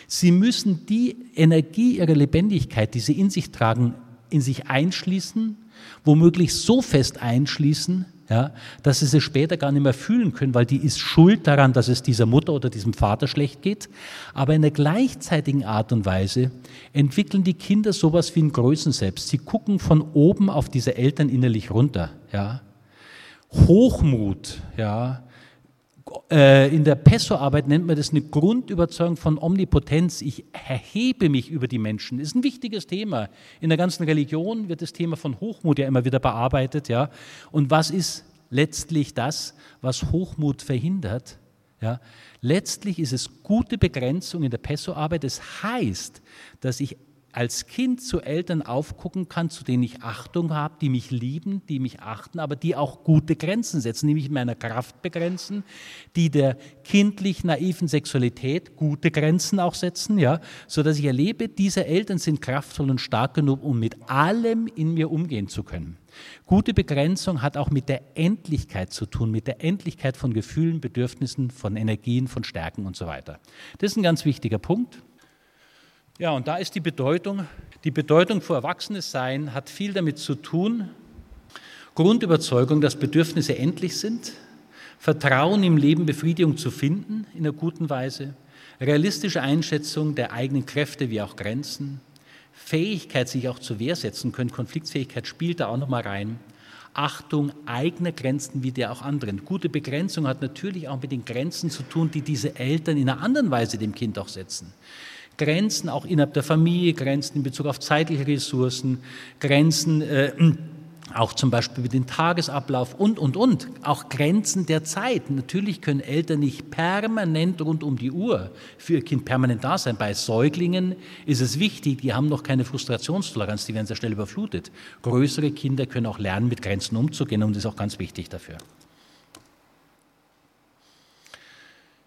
Sie müssen die Energie ihrer Lebendigkeit, die sie in sich tragen, in sich einschließen, womöglich so fest einschließen, ja, dass sie sie später gar nicht mehr fühlen können, weil die ist schuld daran, dass es dieser Mutter oder diesem Vater schlecht geht. Aber in der gleichzeitigen Art und Weise entwickeln die Kinder sowas wie ein Größenselbst. Sie gucken von oben auf diese Eltern innerlich runter. Ja. Hochmut, ja, in der Pesso-Arbeit nennt man das eine Grundüberzeugung von Omnipotenz. Ich erhebe mich über die Menschen. Das ist ein wichtiges Thema. In der ganzen Religion wird das Thema von Hochmut ja immer wieder bearbeitet. Ja? Und was ist letztlich das, was Hochmut verhindert? Ja? Letztlich ist es gute Begrenzung in der Pesso-Arbeit. Das heißt, dass ich als Kind zu Eltern aufgucken kann, zu denen ich Achtung habe, die mich lieben, die mich achten, aber die auch gute Grenzen setzen, die mich in meiner Kraft begrenzen, die der kindlich naiven Sexualität gute Grenzen auch setzen, ja, so dass ich erlebe, diese Eltern sind kraftvoll und stark genug, um mit allem in mir umgehen zu können. Gute Begrenzung hat auch mit der Endlichkeit zu tun, mit der Endlichkeit von Gefühlen, Bedürfnissen, von Energien, von Stärken und so weiter. Das ist ein ganz wichtiger Punkt. Ja, und da ist die Bedeutung, die Bedeutung für Erwachsenes sein hat viel damit zu tun, Grundüberzeugung, dass Bedürfnisse endlich sind, Vertrauen im Leben Befriedigung zu finden in einer guten Weise, realistische Einschätzung der eigenen Kräfte wie auch Grenzen, Fähigkeit, sich auch zu wehrsetzen können, Konfliktfähigkeit spielt da auch nochmal rein, Achtung eigener Grenzen wie der auch anderen. Gute Begrenzung hat natürlich auch mit den Grenzen zu tun, die diese Eltern in einer anderen Weise dem Kind auch setzen. Grenzen auch innerhalb der Familie, Grenzen in Bezug auf zeitliche Ressourcen, Grenzen äh, auch zum Beispiel mit dem Tagesablauf und, und, und. Auch Grenzen der Zeit. Natürlich können Eltern nicht permanent rund um die Uhr für ihr Kind permanent da sein. Bei Säuglingen ist es wichtig, die haben noch keine Frustrationstoleranz, die werden sehr schnell überflutet. Größere Kinder können auch lernen, mit Grenzen umzugehen und das ist auch ganz wichtig dafür.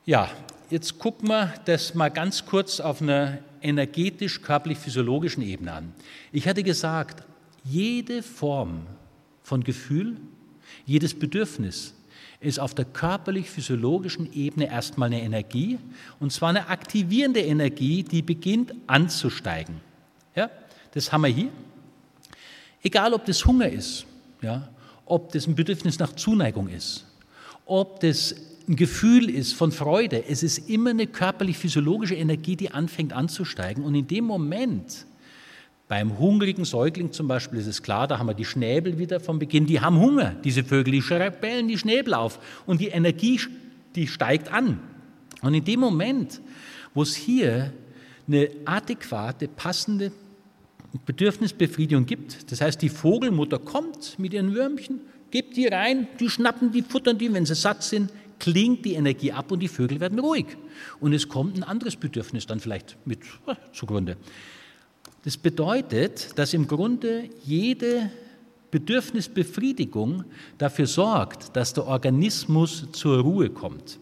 Ja, jetzt gucken wir das mal ganz kurz auf einer energetisch-körperlich-physiologischen Ebene an. Ich hatte gesagt, jede Form von Gefühl, jedes Bedürfnis ist auf der körperlich-physiologischen Ebene erstmal eine Energie, und zwar eine aktivierende Energie, die beginnt anzusteigen. Ja, das haben wir hier. Egal, ob das Hunger ist, ja, ob das ein Bedürfnis nach Zuneigung ist, ob das ein Gefühl ist von Freude, es ist immer eine körperlich-physiologische Energie, die anfängt anzusteigen. Und in dem Moment, Beim hungrigen Säugling zum Beispiel ist es klar, da haben wir die Schnäbel wieder vom Beginn, die haben Hunger, diese Vögel, die bellen die Schnäbel auf und die Energie, die steigt an. Und in dem Moment, wo es hier eine adäquate, passende Bedürfnisbefriedigung gibt, das heißt, die Vogelmutter kommt mit ihren Würmchen, gibt die rein, die schnappen die, futtern die, wenn sie satt sind, klingt die Energie ab und die Vögel werden ruhig. Und es kommt ein anderes Bedürfnis dann vielleicht mit äh, zugrunde. Das bedeutet, dass im Grunde jede Bedürfnisbefriedigung dafür sorgt, dass der Organismus zur Ruhe kommt.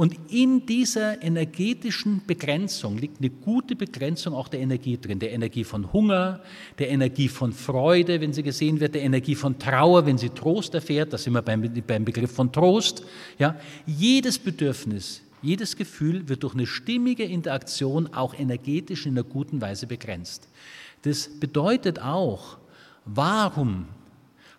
Und in dieser energetischen Begrenzung liegt eine gute Begrenzung auch der Energie drin. Der Energie von Hunger, der Energie von Freude, wenn sie gesehen wird, der Energie von Trauer, wenn sie Trost erfährt. Da sind wir beim, beim Begriff von Trost. Ja, jedes Bedürfnis jedes Gefühl wird durch eine stimmige Interaktion auch energetisch in einer guten Weise begrenzt. Das bedeutet auch, warum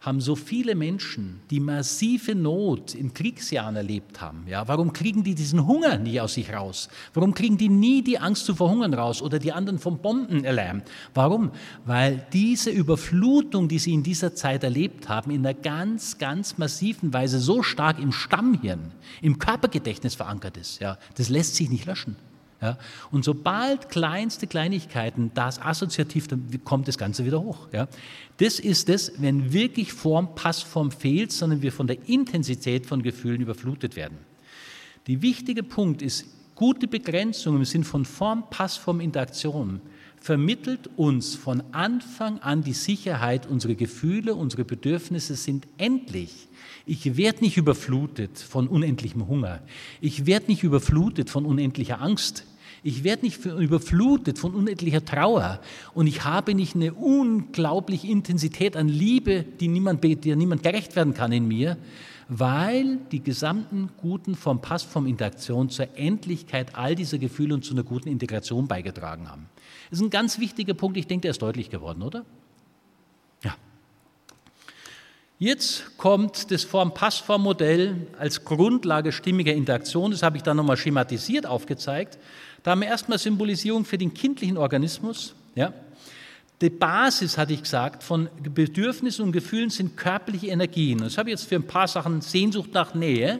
haben so viele Menschen, die massive Not in Kriegsjahren erlebt haben, ja, warum kriegen die diesen Hunger nie aus sich raus? Warum kriegen die nie die Angst zu verhungern raus oder die anderen vom Bomben erlärmt? Warum? Weil diese Überflutung, die sie in dieser Zeit erlebt haben, in einer ganz, ganz massiven Weise so stark im Stammhirn, im Körpergedächtnis verankert ist. Ja, das lässt sich nicht löschen. Ja? Und sobald kleinste Kleinigkeiten das assoziativ, dann kommt das Ganze wieder hoch. Ja? Das ist es, wenn wirklich Form, Passform fehlt, sondern wir von der Intensität von Gefühlen überflutet werden. Der wichtige Punkt ist, gute Begrenzung im Sinn von Form, Passform, Interaktion vermittelt uns von Anfang an die Sicherheit, unsere Gefühle, unsere Bedürfnisse sind endlich. Ich werde nicht überflutet von unendlichem Hunger. Ich werde nicht überflutet von unendlicher Angst. Ich werde nicht überflutet von unendlicher Trauer und ich habe nicht eine unglaubliche Intensität an Liebe, die niemand, der niemand gerecht werden kann in mir, weil die gesamten guten vom Pass, vom Interaktion zur Endlichkeit all dieser Gefühle und zu einer guten Integration beigetragen haben. Das ist ein ganz wichtiger Punkt, ich denke, der ist deutlich geworden, oder? Ja. Jetzt kommt das Form-Passform-Modell als Grundlage stimmiger Interaktion. Das habe ich dann nochmal schematisiert aufgezeigt. Da haben wir erstmal Symbolisierung für den kindlichen Organismus. Ja. Die Basis, hatte ich gesagt, von Bedürfnissen und Gefühlen sind körperliche Energien. das habe ich jetzt für ein paar Sachen Sehnsucht nach Nähe,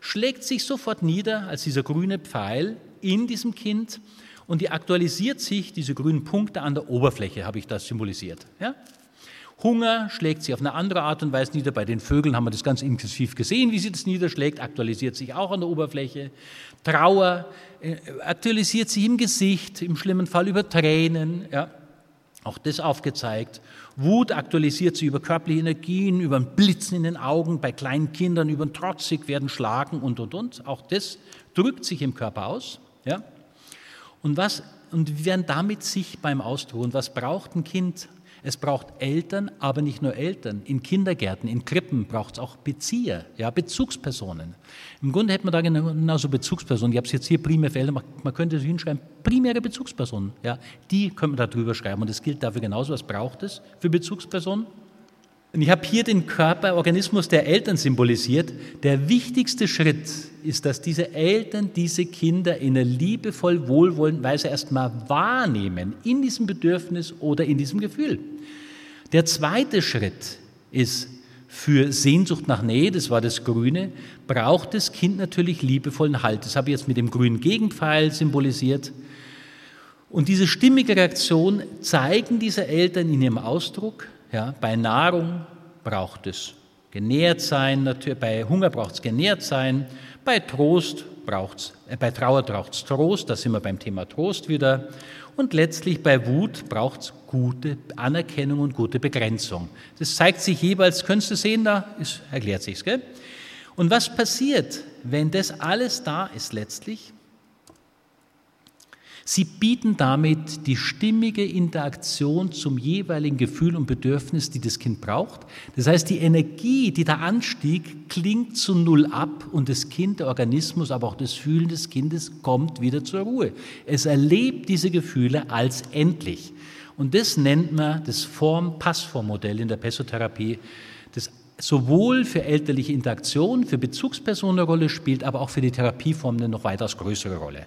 schlägt sich sofort nieder als dieser grüne Pfeil in diesem Kind und die aktualisiert sich, diese grünen Punkte an der Oberfläche, habe ich das symbolisiert. Ja? Hunger schlägt sich auf eine andere Art und Weise nieder. Bei den Vögeln haben wir das ganz intensiv gesehen, wie sie das niederschlägt, aktualisiert sich auch an der Oberfläche. Trauer äh, aktualisiert sich im Gesicht, im schlimmen Fall über Tränen. Ja. Auch das aufgezeigt. Wut aktualisiert sich über körperliche Energien, über ein Blitzen in den Augen, bei kleinen Kindern über ein trotzig werden, schlagen und, und, und. Auch das drückt sich im Körper aus. Ja. Und, was, und wir werden damit sichtbar im Ausdruck. Und was braucht ein Kind es braucht Eltern, aber nicht nur Eltern. In Kindergärten, in Krippen braucht es auch Bezieher, ja, Bezugspersonen. Im Grunde hätte man da genauso Bezugspersonen. Ich habe es jetzt hier primär für Eltern, man könnte es hinschreiben, primäre Bezugspersonen. Ja, die könnte man da drüber schreiben und das gilt dafür genauso. Was braucht es für Bezugspersonen? Und ich habe hier den Körperorganismus der Eltern symbolisiert. Der wichtigste Schritt ist, dass diese Eltern diese Kinder in einer liebevoll wohlwollenden Weise erstmal wahrnehmen, in diesem Bedürfnis oder in diesem Gefühl. Der zweite Schritt ist, für Sehnsucht nach Nähe, das war das Grüne, braucht das Kind natürlich liebevollen Halt. Das habe ich jetzt mit dem grünen Gegenpfeil symbolisiert. Und diese stimmige Reaktion zeigen diese Eltern in ihrem Ausdruck. Ja, bei Nahrung braucht es genährt sein, bei Hunger braucht es genährt sein, bei Trost braucht's, äh, bei Trauer braucht es Trost, da sind wir beim Thema Trost wieder. Und letztlich bei Wut braucht es gute Anerkennung und gute Begrenzung. Das zeigt sich jeweils, könntest du sehen, da ist, erklärt sich's, gell? Und was passiert, wenn das alles da ist letztlich? Sie bieten damit die stimmige Interaktion zum jeweiligen Gefühl und Bedürfnis, die das Kind braucht. Das heißt, die Energie, die da anstieg, klingt zu Null ab und das Kind, der Organismus, aber auch das Fühlen des Kindes kommt wieder zur Ruhe. Es erlebt diese Gefühle als endlich. Und das nennt man das Form-Passform-Modell in der Pessotherapie, das sowohl für elterliche Interaktion, für Bezugspersonen eine Rolle spielt, aber auch für die Therapieform eine noch weitaus größere Rolle.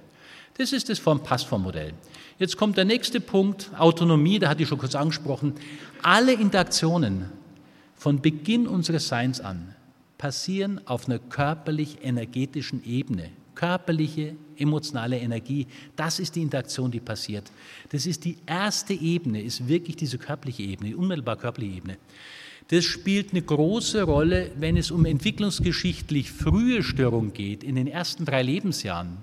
Das ist das Passformmodell. Jetzt kommt der nächste Punkt, Autonomie, da hatte ich schon kurz angesprochen. Alle Interaktionen von Beginn unseres Seins an passieren auf einer körperlich-energetischen Ebene. Körperliche, emotionale Energie, das ist die Interaktion, die passiert. Das ist die erste Ebene, ist wirklich diese körperliche Ebene, die unmittelbar körperliche Ebene. Das spielt eine große Rolle, wenn es um entwicklungsgeschichtlich frühe Störungen geht, in den ersten drei Lebensjahren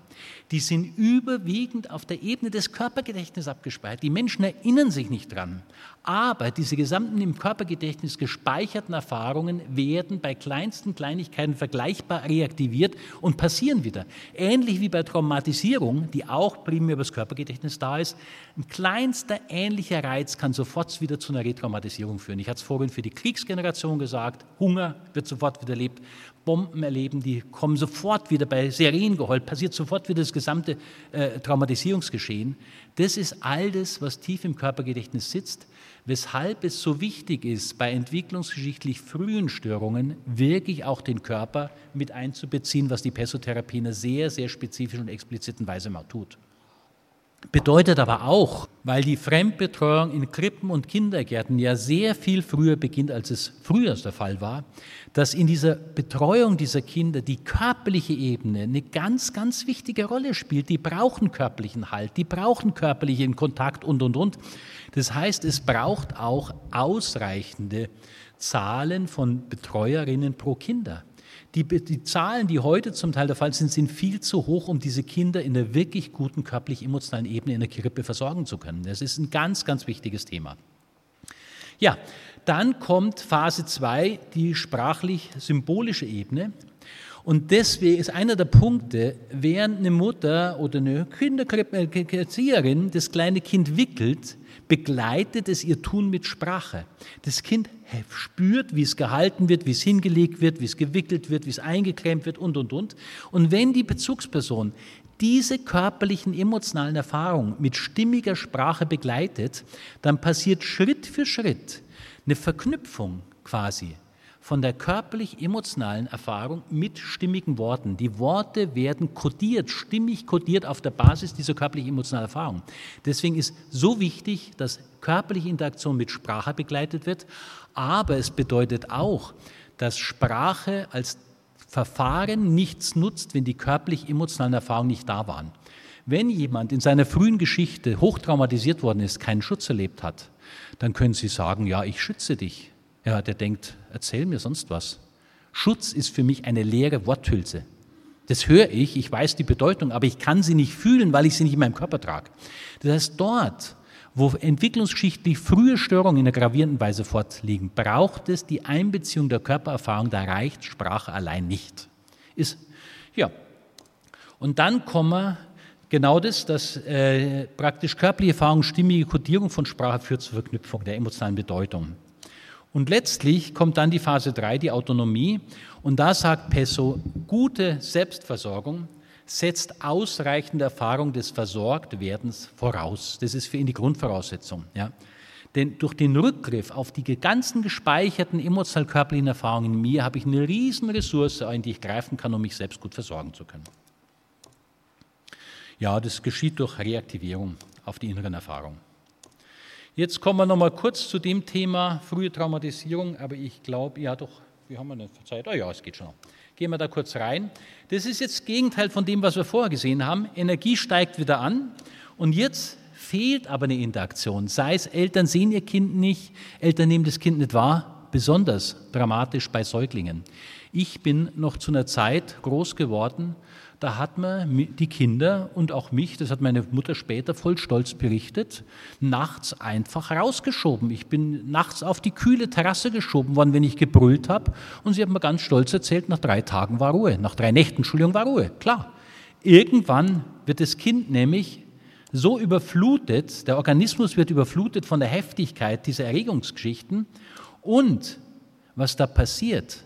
die sind überwiegend auf der Ebene des Körpergedächtnisses abgespeichert. Die Menschen erinnern sich nicht dran. Aber diese gesamten im Körpergedächtnis gespeicherten Erfahrungen werden bei kleinsten Kleinigkeiten vergleichbar reaktiviert und passieren wieder. Ähnlich wie bei Traumatisierung, die auch primär über das Körpergedächtnis da ist. Ein kleinster ähnlicher Reiz kann sofort wieder zu einer Retraumatisierung führen. Ich hatte es vorhin für die Kriegsgeneration gesagt, Hunger wird sofort wieder erlebt. Bomben erleben, die kommen sofort wieder bei Seriengeheul, passiert sofort wieder das gesamte äh, Traumatisierungsgeschehen. Das ist all das, was tief im Körpergedächtnis sitzt, weshalb es so wichtig ist, bei entwicklungsgeschichtlich frühen Störungen wirklich auch den Körper mit einzubeziehen, was die Pessotherapie in einer sehr, sehr spezifischen und expliziten Weise mal tut. Bedeutet aber auch, weil die Fremdbetreuung in Krippen und Kindergärten ja sehr viel früher beginnt, als es früher der Fall war, dass in dieser Betreuung dieser Kinder die körperliche Ebene eine ganz, ganz wichtige Rolle spielt. Die brauchen körperlichen Halt, die brauchen körperlichen Kontakt und, und, und. Das heißt, es braucht auch ausreichende Zahlen von Betreuerinnen pro Kinder. Die, die, Zahlen, die heute zum Teil der Fall sind, sind viel zu hoch, um diese Kinder in der wirklich guten körperlich-emotionalen Ebene in der Krippe versorgen zu können. Das ist ein ganz, ganz wichtiges Thema. Ja, dann kommt Phase 2, die sprachlich-symbolische Ebene. Und deswegen ist einer der Punkte, während eine Mutter oder eine Kindererzieherin das kleine Kind wickelt, begleitet es ihr Tun mit Sprache. Das Kind spürt, wie es gehalten wird, wie es hingelegt wird, wie es gewickelt wird, wie es eingeklemmt wird und, und, und. Und wenn die Bezugsperson diese körperlichen, emotionalen Erfahrungen mit stimmiger Sprache begleitet, dann passiert Schritt für Schritt eine Verknüpfung quasi von der körperlich-emotionalen Erfahrung mit stimmigen Worten. Die Worte werden kodiert, stimmig kodiert auf der Basis dieser körperlich-emotionalen Erfahrung. Deswegen ist so wichtig, dass körperliche Interaktion mit Sprache begleitet wird, aber es bedeutet auch, dass Sprache als Verfahren nichts nutzt, wenn die körperlich-emotionalen Erfahrungen nicht da waren. Wenn jemand in seiner frühen Geschichte hochtraumatisiert worden ist, keinen Schutz erlebt hat, dann können Sie sagen, ja, ich schütze dich. Ja, der denkt, erzähl mir sonst was. Schutz ist für mich eine leere Worthülse. Das höre ich, ich weiß die Bedeutung, aber ich kann sie nicht fühlen, weil ich sie nicht in meinem Körper trage. Das heißt, dort, wo entwicklungsgeschichtlich frühe Störungen in einer gravierenden Weise fortliegen, braucht es die Einbeziehung der Körpererfahrung, da reicht Sprache allein nicht. Ist, ja. Und dann kommen wir genau das, dass äh, praktisch körperliche Erfahrung, stimmige Kodierung von Sprache führt zur Verknüpfung der emotionalen Bedeutung. Und letztlich kommt dann die Phase 3, die Autonomie. Und da sagt Pesso, gute Selbstversorgung setzt ausreichende Erfahrung des Versorgtwerdens voraus. Das ist für ihn die Grundvoraussetzung. Ja. Denn durch den Rückgriff auf die ganzen gespeicherten emotional-körperlichen Erfahrungen in mir habe ich eine riesen Ressource, in die ich greifen kann, um mich selbst gut versorgen zu können. Ja, das geschieht durch Reaktivierung auf die inneren Erfahrungen. Jetzt kommen wir noch mal kurz zu dem Thema frühe Traumatisierung, aber ich glaube, ja doch, wie haben wir denn Zeit? Ah ja, es geht schon. Gehen wir da kurz rein. Das ist jetzt das Gegenteil von dem, was wir vorher gesehen haben. Energie steigt wieder an und jetzt fehlt aber eine Interaktion. Sei es Eltern sehen ihr Kind nicht, Eltern nehmen das Kind nicht wahr, besonders dramatisch bei Säuglingen. Ich bin noch zu einer Zeit groß geworden, da hat man die Kinder und auch mich, das hat meine Mutter später voll stolz berichtet, nachts einfach rausgeschoben. Ich bin nachts auf die kühle Terrasse geschoben worden, wenn ich gebrüllt habe. Und sie hat mir ganz stolz erzählt, nach drei Tagen war Ruhe. Nach drei Nächten, Entschuldigung, war Ruhe. Klar. Irgendwann wird das Kind nämlich so überflutet, der Organismus wird überflutet von der Heftigkeit dieser Erregungsgeschichten. Und was da passiert,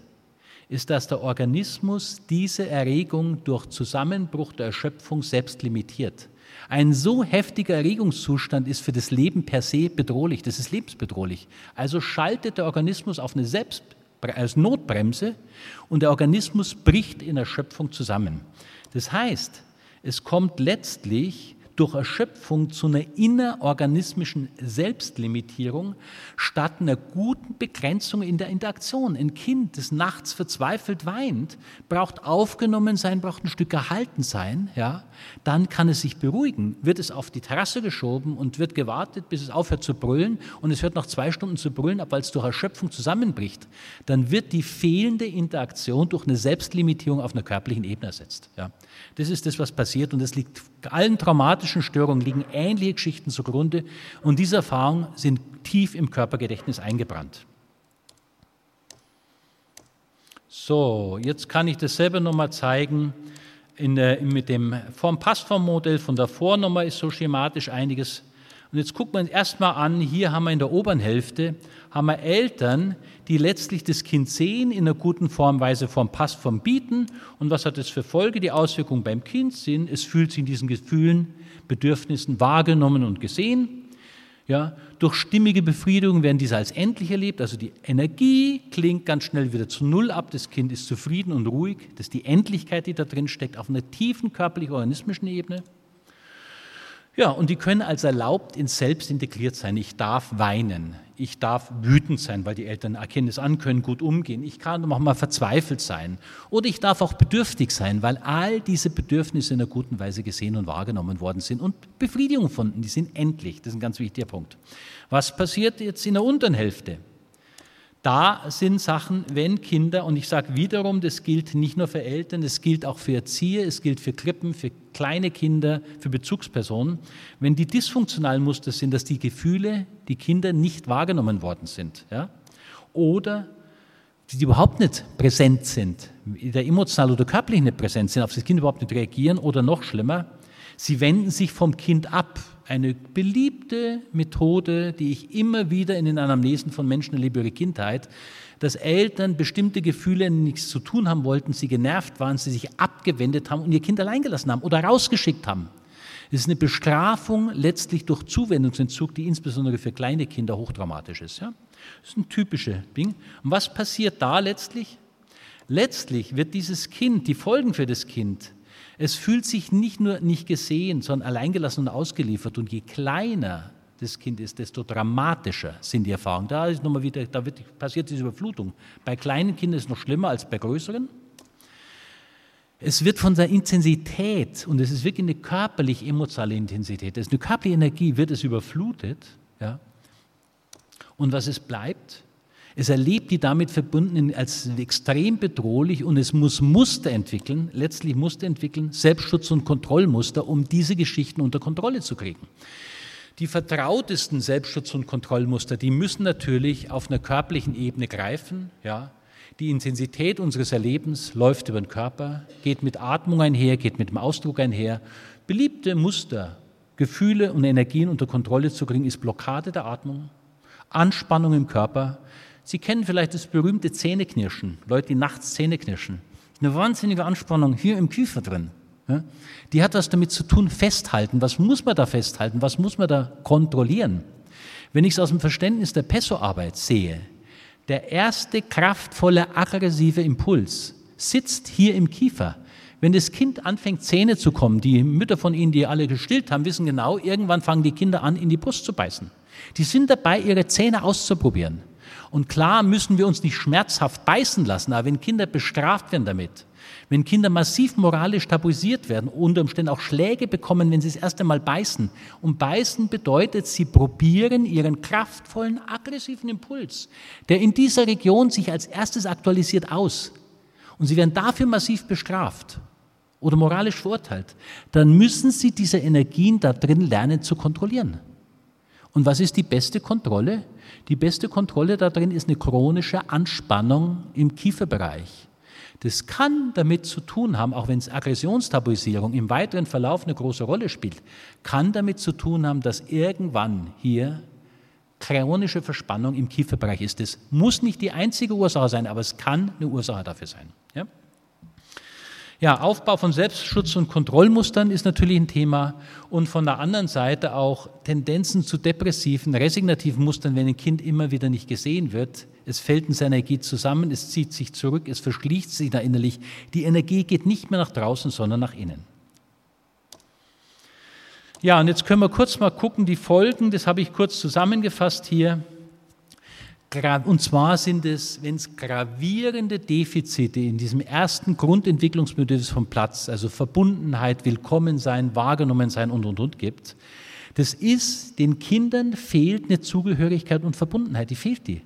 ist, dass der Organismus diese Erregung durch Zusammenbruch der Erschöpfung selbst limitiert. Ein so heftiger Erregungszustand ist für das Leben per se bedrohlich, das ist lebensbedrohlich. Also schaltet der Organismus auf eine Selbst als Notbremse und der Organismus bricht in Erschöpfung zusammen. Das heißt, es kommt letztlich durch Erschöpfung zu einer innerorganismischen Selbstlimitierung statt einer guten Begrenzung in der Interaktion. Ein Kind, das nachts verzweifelt weint, braucht aufgenommen sein, braucht ein Stück erhalten sein, ja, dann kann es sich beruhigen. Wird es auf die Terrasse geschoben und wird gewartet, bis es aufhört zu brüllen und es hört nach zwei Stunden zu brüllen ab, weil es durch Erschöpfung zusammenbricht, dann wird die fehlende Interaktion durch eine Selbstlimitierung auf einer körperlichen Ebene ersetzt. Ja. Das ist das, was passiert und es liegt allen traumatischen Störungen liegen ähnliche Geschichten zugrunde und diese Erfahrungen sind tief im Körpergedächtnis eingebrannt. So, jetzt kann ich das selber nochmal zeigen. Der, mit dem Form-Passform-Modell von der Vornummer ist so schematisch einiges. Und jetzt guckt man erstmal an, hier haben wir in der oberen Hälfte haben wir Eltern, die letztlich das Kind sehen, in einer guten Formweise vom Pass vom bieten. Und was hat das für Folge? Die Auswirkungen beim Kind sind, es fühlt sich in diesen Gefühlen, Bedürfnissen wahrgenommen und gesehen. Ja, durch stimmige Befriedigung werden diese als endlich erlebt. Also die Energie klingt ganz schnell wieder zu Null ab. Das Kind ist zufrieden und ruhig. Das ist die Endlichkeit, die da drin steckt, auf einer tiefen körperlich-organismischen Ebene. Ja, und die können als erlaubt ins Selbst integriert sein. Ich darf weinen, ich darf wütend sein, weil die Eltern erkennen es an, können gut umgehen. Ich kann auch mal verzweifelt sein. Oder ich darf auch bedürftig sein, weil all diese Bedürfnisse in einer guten Weise gesehen und wahrgenommen worden sind und Befriedigung gefunden. Die sind endlich. Das ist ein ganz wichtiger Punkt. Was passiert jetzt in der unteren Hälfte? Da sind Sachen, wenn Kinder, und ich sage wiederum, das gilt nicht nur für Eltern, das gilt auch für Erzieher, es gilt für Krippen, für kleine Kinder, für Bezugspersonen, wenn die dysfunktionalen Muster sind, dass die Gefühle, die Kinder nicht wahrgenommen worden sind, ja? oder die überhaupt nicht präsent sind, der emotional oder körperlich nicht präsent sind, auf das Kind überhaupt nicht reagieren oder noch schlimmer, sie wenden sich vom Kind ab eine beliebte Methode, die ich immer wieder in den Anamnesen von Menschen erlebe, ihre Kindheit, dass Eltern bestimmte Gefühle nichts zu tun haben wollten, sie genervt waren, sie sich abgewendet haben und ihr Kind allein gelassen haben oder rausgeschickt haben. Es ist eine Bestrafung letztlich durch Zuwendungsentzug, die insbesondere für kleine Kinder hochdramatisch ist. Ja? Das ist ein typischer Ding. Und was passiert da letztlich? Letztlich wird dieses Kind, die Folgen für das Kind, es fühlt sich nicht nur nicht gesehen, sondern alleingelassen und ausgeliefert. Und je kleiner das Kind ist, desto dramatischer sind die Erfahrungen. Da ist nochmal wieder, da wird, passiert diese Überflutung. Bei kleinen Kindern ist es noch schlimmer als bei größeren. Es wird von der Intensität, und es ist wirklich eine körperlich-emotionale Intensität, es ist eine körperliche Energie, wird es überflutet. Ja? Und was es bleibt, es erlebt die damit verbundenen als extrem bedrohlich und es muss Muster entwickeln, letztlich Muster entwickeln, Selbstschutz- und Kontrollmuster, um diese Geschichten unter Kontrolle zu kriegen. Die vertrautesten Selbstschutz- und Kontrollmuster, die müssen natürlich auf einer körperlichen Ebene greifen. Ja. Die Intensität unseres Erlebens läuft über den Körper, geht mit Atmung einher, geht mit dem Ausdruck einher. Beliebte Muster, Gefühle und Energien unter Kontrolle zu kriegen, ist Blockade der Atmung, Anspannung im Körper, Sie kennen vielleicht das berühmte Zähneknirschen, Leute, die nachts Zähne knirschen. Eine wahnsinnige Anspannung hier im Kiefer drin. Die hat was damit zu tun, festhalten. Was muss man da festhalten? Was muss man da kontrollieren? Wenn ich es aus dem Verständnis der Pesso-Arbeit sehe, der erste kraftvolle aggressive Impuls sitzt hier im Kiefer. Wenn das Kind anfängt, Zähne zu kommen, die Mütter von Ihnen, die alle gestillt haben, wissen genau, irgendwann fangen die Kinder an, in die Brust zu beißen. Die sind dabei, ihre Zähne auszuprobieren. Und klar müssen wir uns nicht schmerzhaft beißen lassen, aber wenn Kinder bestraft werden damit, wenn Kinder massiv moralisch tabuisiert werden, unter Umständen auch Schläge bekommen, wenn sie das erste Mal beißen. Und beißen bedeutet, sie probieren ihren kraftvollen, aggressiven Impuls, der in dieser Region sich als erstes aktualisiert, aus. Und sie werden dafür massiv bestraft oder moralisch verurteilt. Dann müssen sie diese Energien da drin lernen zu kontrollieren. Und was ist die beste Kontrolle? Die beste Kontrolle darin ist eine chronische Anspannung im Kieferbereich. Das kann damit zu tun haben, auch wenn es Aggressionstabuisierung im weiteren Verlauf eine große Rolle spielt, kann damit zu tun haben, dass irgendwann hier chronische Verspannung im Kieferbereich ist. Das muss nicht die einzige Ursache sein, aber es kann eine Ursache dafür sein. Ja? Aufbau von Selbstschutz- und Kontrollmustern ist natürlich ein Thema und von der anderen Seite auch Tendenzen zu depressiven, resignativen Mustern, wenn ein Kind immer wieder nicht gesehen wird. Es fällt in seiner Energie zusammen, es zieht sich zurück, es verschließt sich da innerlich. Die Energie geht nicht mehr nach draußen, sondern nach innen. Ja, und jetzt können wir kurz mal gucken, die Folgen, das habe ich kurz zusammengefasst hier. Und zwar sind es, wenn es gravierende Defizite in diesem ersten Grundentwicklungsbedürfnis vom Platz, also Verbundenheit, Willkommensein, Wahrgenommensein und, und, und gibt, das ist, den Kindern fehlt eine Zugehörigkeit und Verbundenheit, die fehlt die.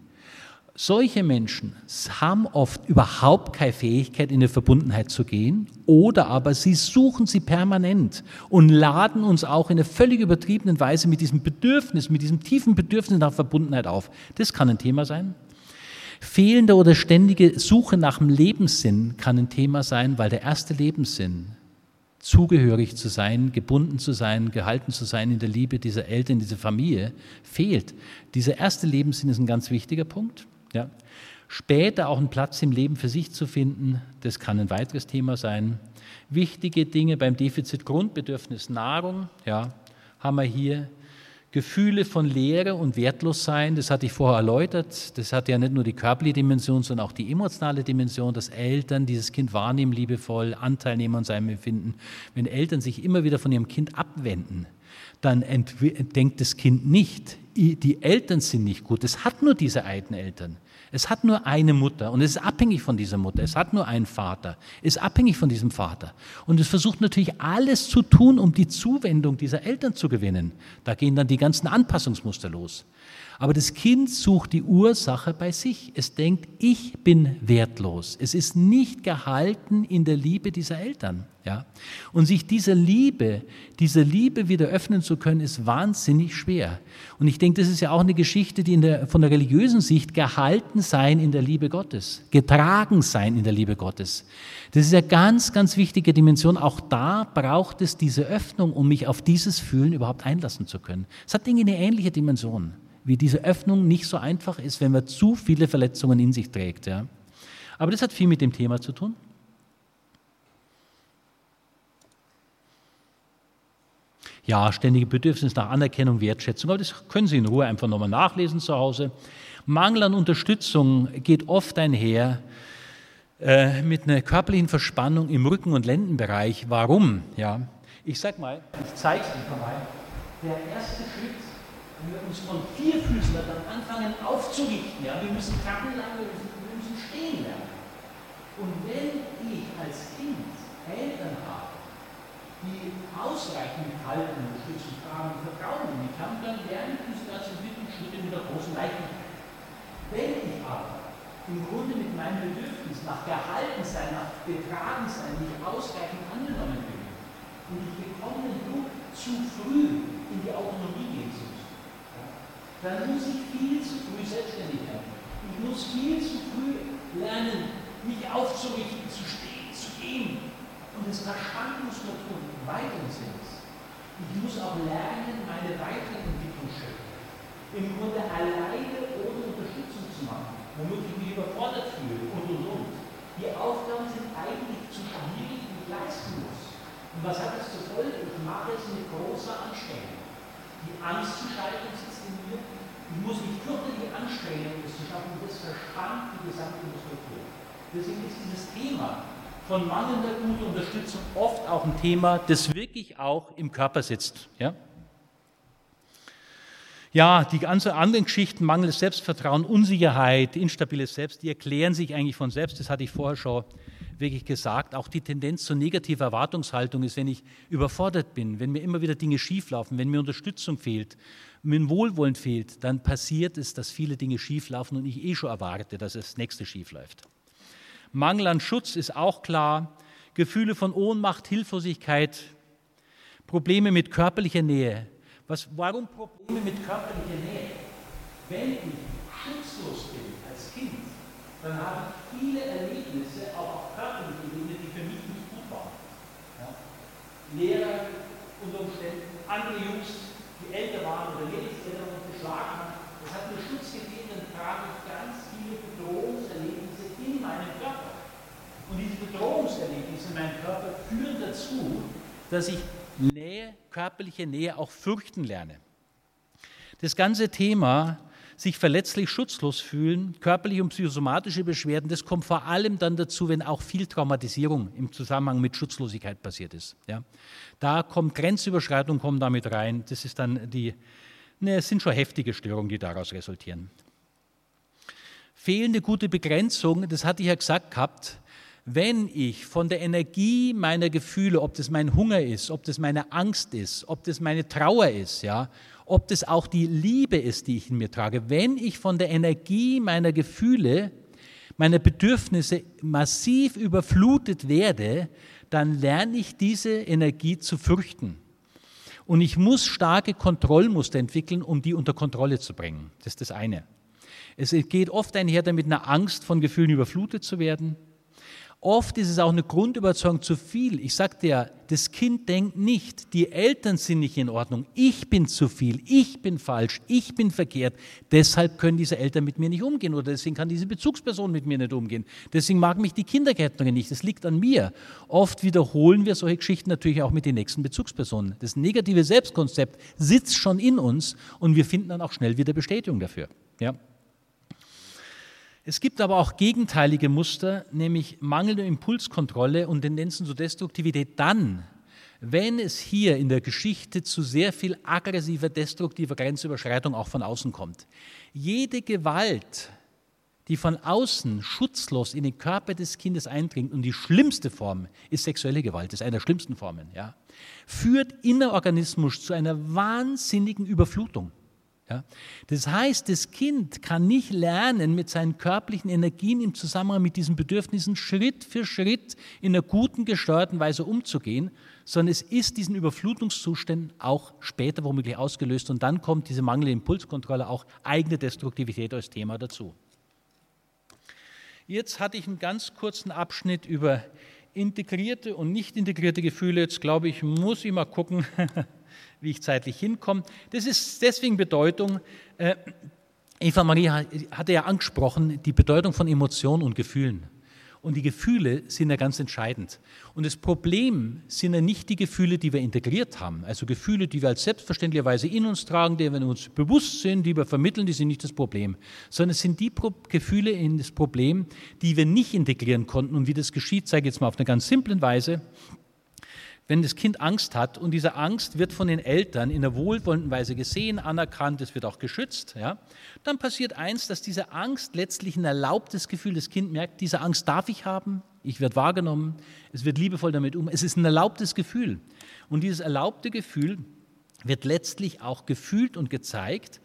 Solche Menschen haben oft überhaupt keine Fähigkeit, in eine Verbundenheit zu gehen, oder aber sie suchen sie permanent und laden uns auch in einer völlig übertriebenen Weise mit diesem Bedürfnis, mit diesem tiefen Bedürfnis nach Verbundenheit auf. Das kann ein Thema sein. Fehlende oder ständige Suche nach dem Lebenssinn kann ein Thema sein, weil der erste Lebenssinn, zugehörig zu sein, gebunden zu sein, gehalten zu sein in der Liebe dieser Eltern, dieser Familie, fehlt. Dieser erste Lebenssinn ist ein ganz wichtiger Punkt. Ja. Später auch einen Platz im Leben für sich zu finden, das kann ein weiteres Thema sein. Wichtige Dinge beim Defizit Grundbedürfnis Nahrung, ja, haben wir hier. Gefühle von Leere und Wertlossein, das hatte ich vorher erläutert, das hat ja nicht nur die körperliche Dimension, sondern auch die emotionale Dimension, dass Eltern dieses Kind wahrnehmen, liebevoll, Anteil nehmen an seinem Empfinden. Wenn Eltern sich immer wieder von ihrem Kind abwenden, dann denkt das Kind nicht, die Eltern sind nicht gut. Es hat nur diese einen Eltern. Es hat nur eine Mutter und es ist abhängig von dieser Mutter. Es hat nur einen Vater, es ist abhängig von diesem Vater. Und es versucht natürlich alles zu tun, um die Zuwendung dieser Eltern zu gewinnen. Da gehen dann die ganzen Anpassungsmuster los. Aber das Kind sucht die Ursache bei sich. Es denkt, ich bin wertlos. Es ist nicht gehalten in der Liebe dieser Eltern. Ja? Und sich dieser Liebe, dieser Liebe wieder öffnen zu können, ist wahnsinnig schwer. Und ich denke, das ist ja auch eine Geschichte, die der, von der religiösen Sicht gehalten sein in der Liebe Gottes, getragen sein in der Liebe Gottes. Das ist ja ganz, ganz wichtige Dimension. Auch da braucht es diese Öffnung, um mich auf dieses Fühlen überhaupt einlassen zu können. Es hat Dinge eine ähnliche Dimension wie diese Öffnung nicht so einfach ist, wenn man zu viele Verletzungen in sich trägt. Ja. Aber das hat viel mit dem Thema zu tun. Ja, ständige Bedürfnis nach Anerkennung, Wertschätzung, aber das können Sie in Ruhe einfach nochmal nachlesen zu Hause. Mangel an Unterstützung geht oft einher äh, mit einer körperlichen Verspannung im Rücken- und Lendenbereich. Warum? Ja, ich sag mal, ich zeige es einfach mal. Der erste Schritt wenn wir uns von vier Füßen dann anfangen aufzurichten, ja, wir müssen krabbeln lernen, wir müssen, wir müssen stehen lernen. Und wenn ich als Kind Eltern habe, die ausreichend halten, unterstützen, fragen, vertrauen in mich haben, dann lerne ich diese ganzen Schritte mit der großen Leichtigkeit. Wenn ich aber im Grunde mit meinem Bedürfnis nach gehalten sein, nach getragen sein, nicht ausreichend angenommen bin und ich bekomme Druck, zu früh in die Autonomie gehen dann muss ich viel zu früh selbstständig werden. Ich muss viel zu früh lernen, mich aufzurichten, zu stehen, zu gehen. Und das Verstandensstruktur im weiteren Sinn Ich muss auch lernen, meine Weiterentwicklungsschritte im Grunde alleine ohne Unterstützung zu machen, womit ich mich überfordert fühle und und und. Die Aufgaben sind eigentlich zu schwierig und leisten muss. Und was hat das zur Folge? Ich mache es mit großer Anstrengung. Die Angst zu scheitern sitzt mir. Ich muss mich fürchterlich anstrengen, das zu schaffen. Das verspannt die gesamte Struktur. Deswegen ist dieses Thema von mangelnder guter Unterstützung oft auch ein Thema, das wirklich auch im Körper sitzt. Ja? Ja, die ganzen anderen Geschichten, mangelndes Selbstvertrauen, Unsicherheit, instabiles Selbst, die erklären sich eigentlich von selbst. Das hatte ich vorher schon wirklich gesagt, auch die Tendenz zur negativen Erwartungshaltung ist, wenn ich überfordert bin, wenn mir immer wieder Dinge schieflaufen, wenn mir Unterstützung fehlt, mir ein Wohlwollen fehlt, dann passiert es, dass viele Dinge schieflaufen und ich eh schon erwarte, dass das nächste schiefläuft. Mangel an Schutz ist auch klar, Gefühle von Ohnmacht, Hilflosigkeit, Probleme mit körperlicher Nähe. Was, warum Probleme mit körperlicher Nähe? Wenn ich schutzlos bin als Kind, dann habe ich viele Erlebnisse, auch auf körperliche Ebene, die für mich nicht gut waren. Ja? Lehrer unter Umständen, andere Jungs, älter waren oder Lebenseltern und geschlagen haben, das hat mir Schutz gegeben, dann trage ich ganz viele Bedrohungserlebnisse in meinem Körper. Und diese Bedrohungserlebnisse in meinem Körper führen dazu, dass ich Nähe, körperliche Nähe auch fürchten lerne. Das ganze Thema sich verletzlich schutzlos fühlen, körperliche und psychosomatische Beschwerden, das kommt vor allem dann dazu, wenn auch viel Traumatisierung im Zusammenhang mit Schutzlosigkeit passiert ist. Ja. Da kommt Grenzüberschreitung kommt damit rein. Das ist dann die, ne, es sind schon heftige Störungen, die daraus resultieren. Fehlende gute Begrenzung, das hatte ich ja gesagt gehabt, wenn ich von der Energie meiner Gefühle, ob das mein Hunger ist, ob das meine Angst ist, ob das meine Trauer ist, ja, ob das auch die Liebe ist, die ich in mir trage, wenn ich von der Energie meiner Gefühle, meiner Bedürfnisse massiv überflutet werde, dann lerne ich diese Energie zu fürchten. Und ich muss starke Kontrollmuster entwickeln, um die unter Kontrolle zu bringen. Das ist das eine. Es geht oft einher damit, einer Angst von Gefühlen überflutet zu werden, Oft ist es auch eine Grundüberzeugung zu viel. Ich sagte ja, das Kind denkt nicht, die Eltern sind nicht in Ordnung, ich bin zu viel, ich bin falsch, ich bin verkehrt. Deshalb können diese Eltern mit mir nicht umgehen oder deswegen kann diese Bezugsperson mit mir nicht umgehen. Deswegen mag mich die Kindergärtnerin nicht, das liegt an mir. Oft wiederholen wir solche Geschichten natürlich auch mit den nächsten Bezugspersonen. Das negative Selbstkonzept sitzt schon in uns und wir finden dann auch schnell wieder Bestätigung dafür. Ja. Es gibt aber auch gegenteilige Muster, nämlich mangelnde Impulskontrolle und Tendenzen zur Destruktivität dann, wenn es hier in der Geschichte zu sehr viel aggressiver, destruktiver Grenzüberschreitung auch von außen kommt. Jede Gewalt, die von außen schutzlos in den Körper des Kindes eindringt, und die schlimmste Form ist sexuelle Gewalt, ist eine der schlimmsten Formen, ja, führt innerorganismus zu einer wahnsinnigen Überflutung. Ja? Das heißt, das Kind kann nicht lernen, mit seinen körperlichen Energien im Zusammenhang mit diesen Bedürfnissen Schritt für Schritt in einer guten, gesteuerten Weise umzugehen, sondern es ist diesen Überflutungszuständen auch später womöglich ausgelöst und dann kommt diese mangelnde Impulskontrolle, auch eigene Destruktivität als Thema dazu. Jetzt hatte ich einen ganz kurzen Abschnitt über integrierte und nicht integrierte Gefühle. Jetzt glaube ich, muss ich mal gucken, wie ich zeitlich hinkomme. Das ist deswegen Bedeutung. Äh, Eva Marie hatte ja angesprochen, die Bedeutung von Emotionen und Gefühlen. Und die Gefühle sind ja ganz entscheidend. Und das Problem sind ja nicht die Gefühle, die wir integriert haben, also Gefühle, die wir als selbstverständlicherweise in uns tragen, die wir uns bewusst sind, die wir vermitteln, die sind nicht das Problem, sondern es sind die Gefühle in das Problem, die wir nicht integrieren konnten. Und wie das geschieht, zeige ich jetzt mal auf eine ganz simple Weise wenn das Kind Angst hat und diese Angst wird von den Eltern in einer wohlwollenden Weise gesehen, anerkannt, es wird auch geschützt, ja, dann passiert eins, dass diese Angst letztlich ein erlaubtes Gefühl, das Kind merkt, diese Angst darf ich haben, ich werde wahrgenommen, es wird liebevoll damit um, es ist ein erlaubtes Gefühl. Und dieses erlaubte Gefühl wird letztlich auch gefühlt und gezeigt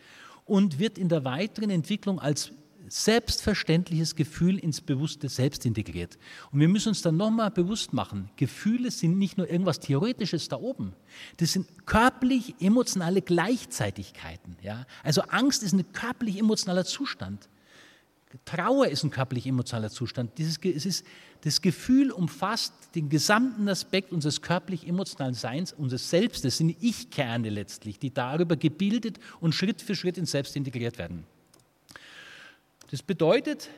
und wird in der weiteren Entwicklung als selbstverständliches Gefühl ins bewusste Selbst integriert. Und wir müssen uns dann nochmal bewusst machen, Gefühle sind nicht nur irgendwas Theoretisches da oben, das sind körperlich-emotionale Gleichzeitigkeiten. Ja? Also Angst ist ein körperlich-emotionaler Zustand. Trauer ist ein körperlich-emotionaler Zustand. Dieses, es ist, das Gefühl umfasst den gesamten Aspekt unseres körperlich-emotionalen Seins, unseres Selbstes, sind Ich-Kerne letztlich, die darüber gebildet und Schritt für Schritt ins Selbst integriert werden. Das bedeutet,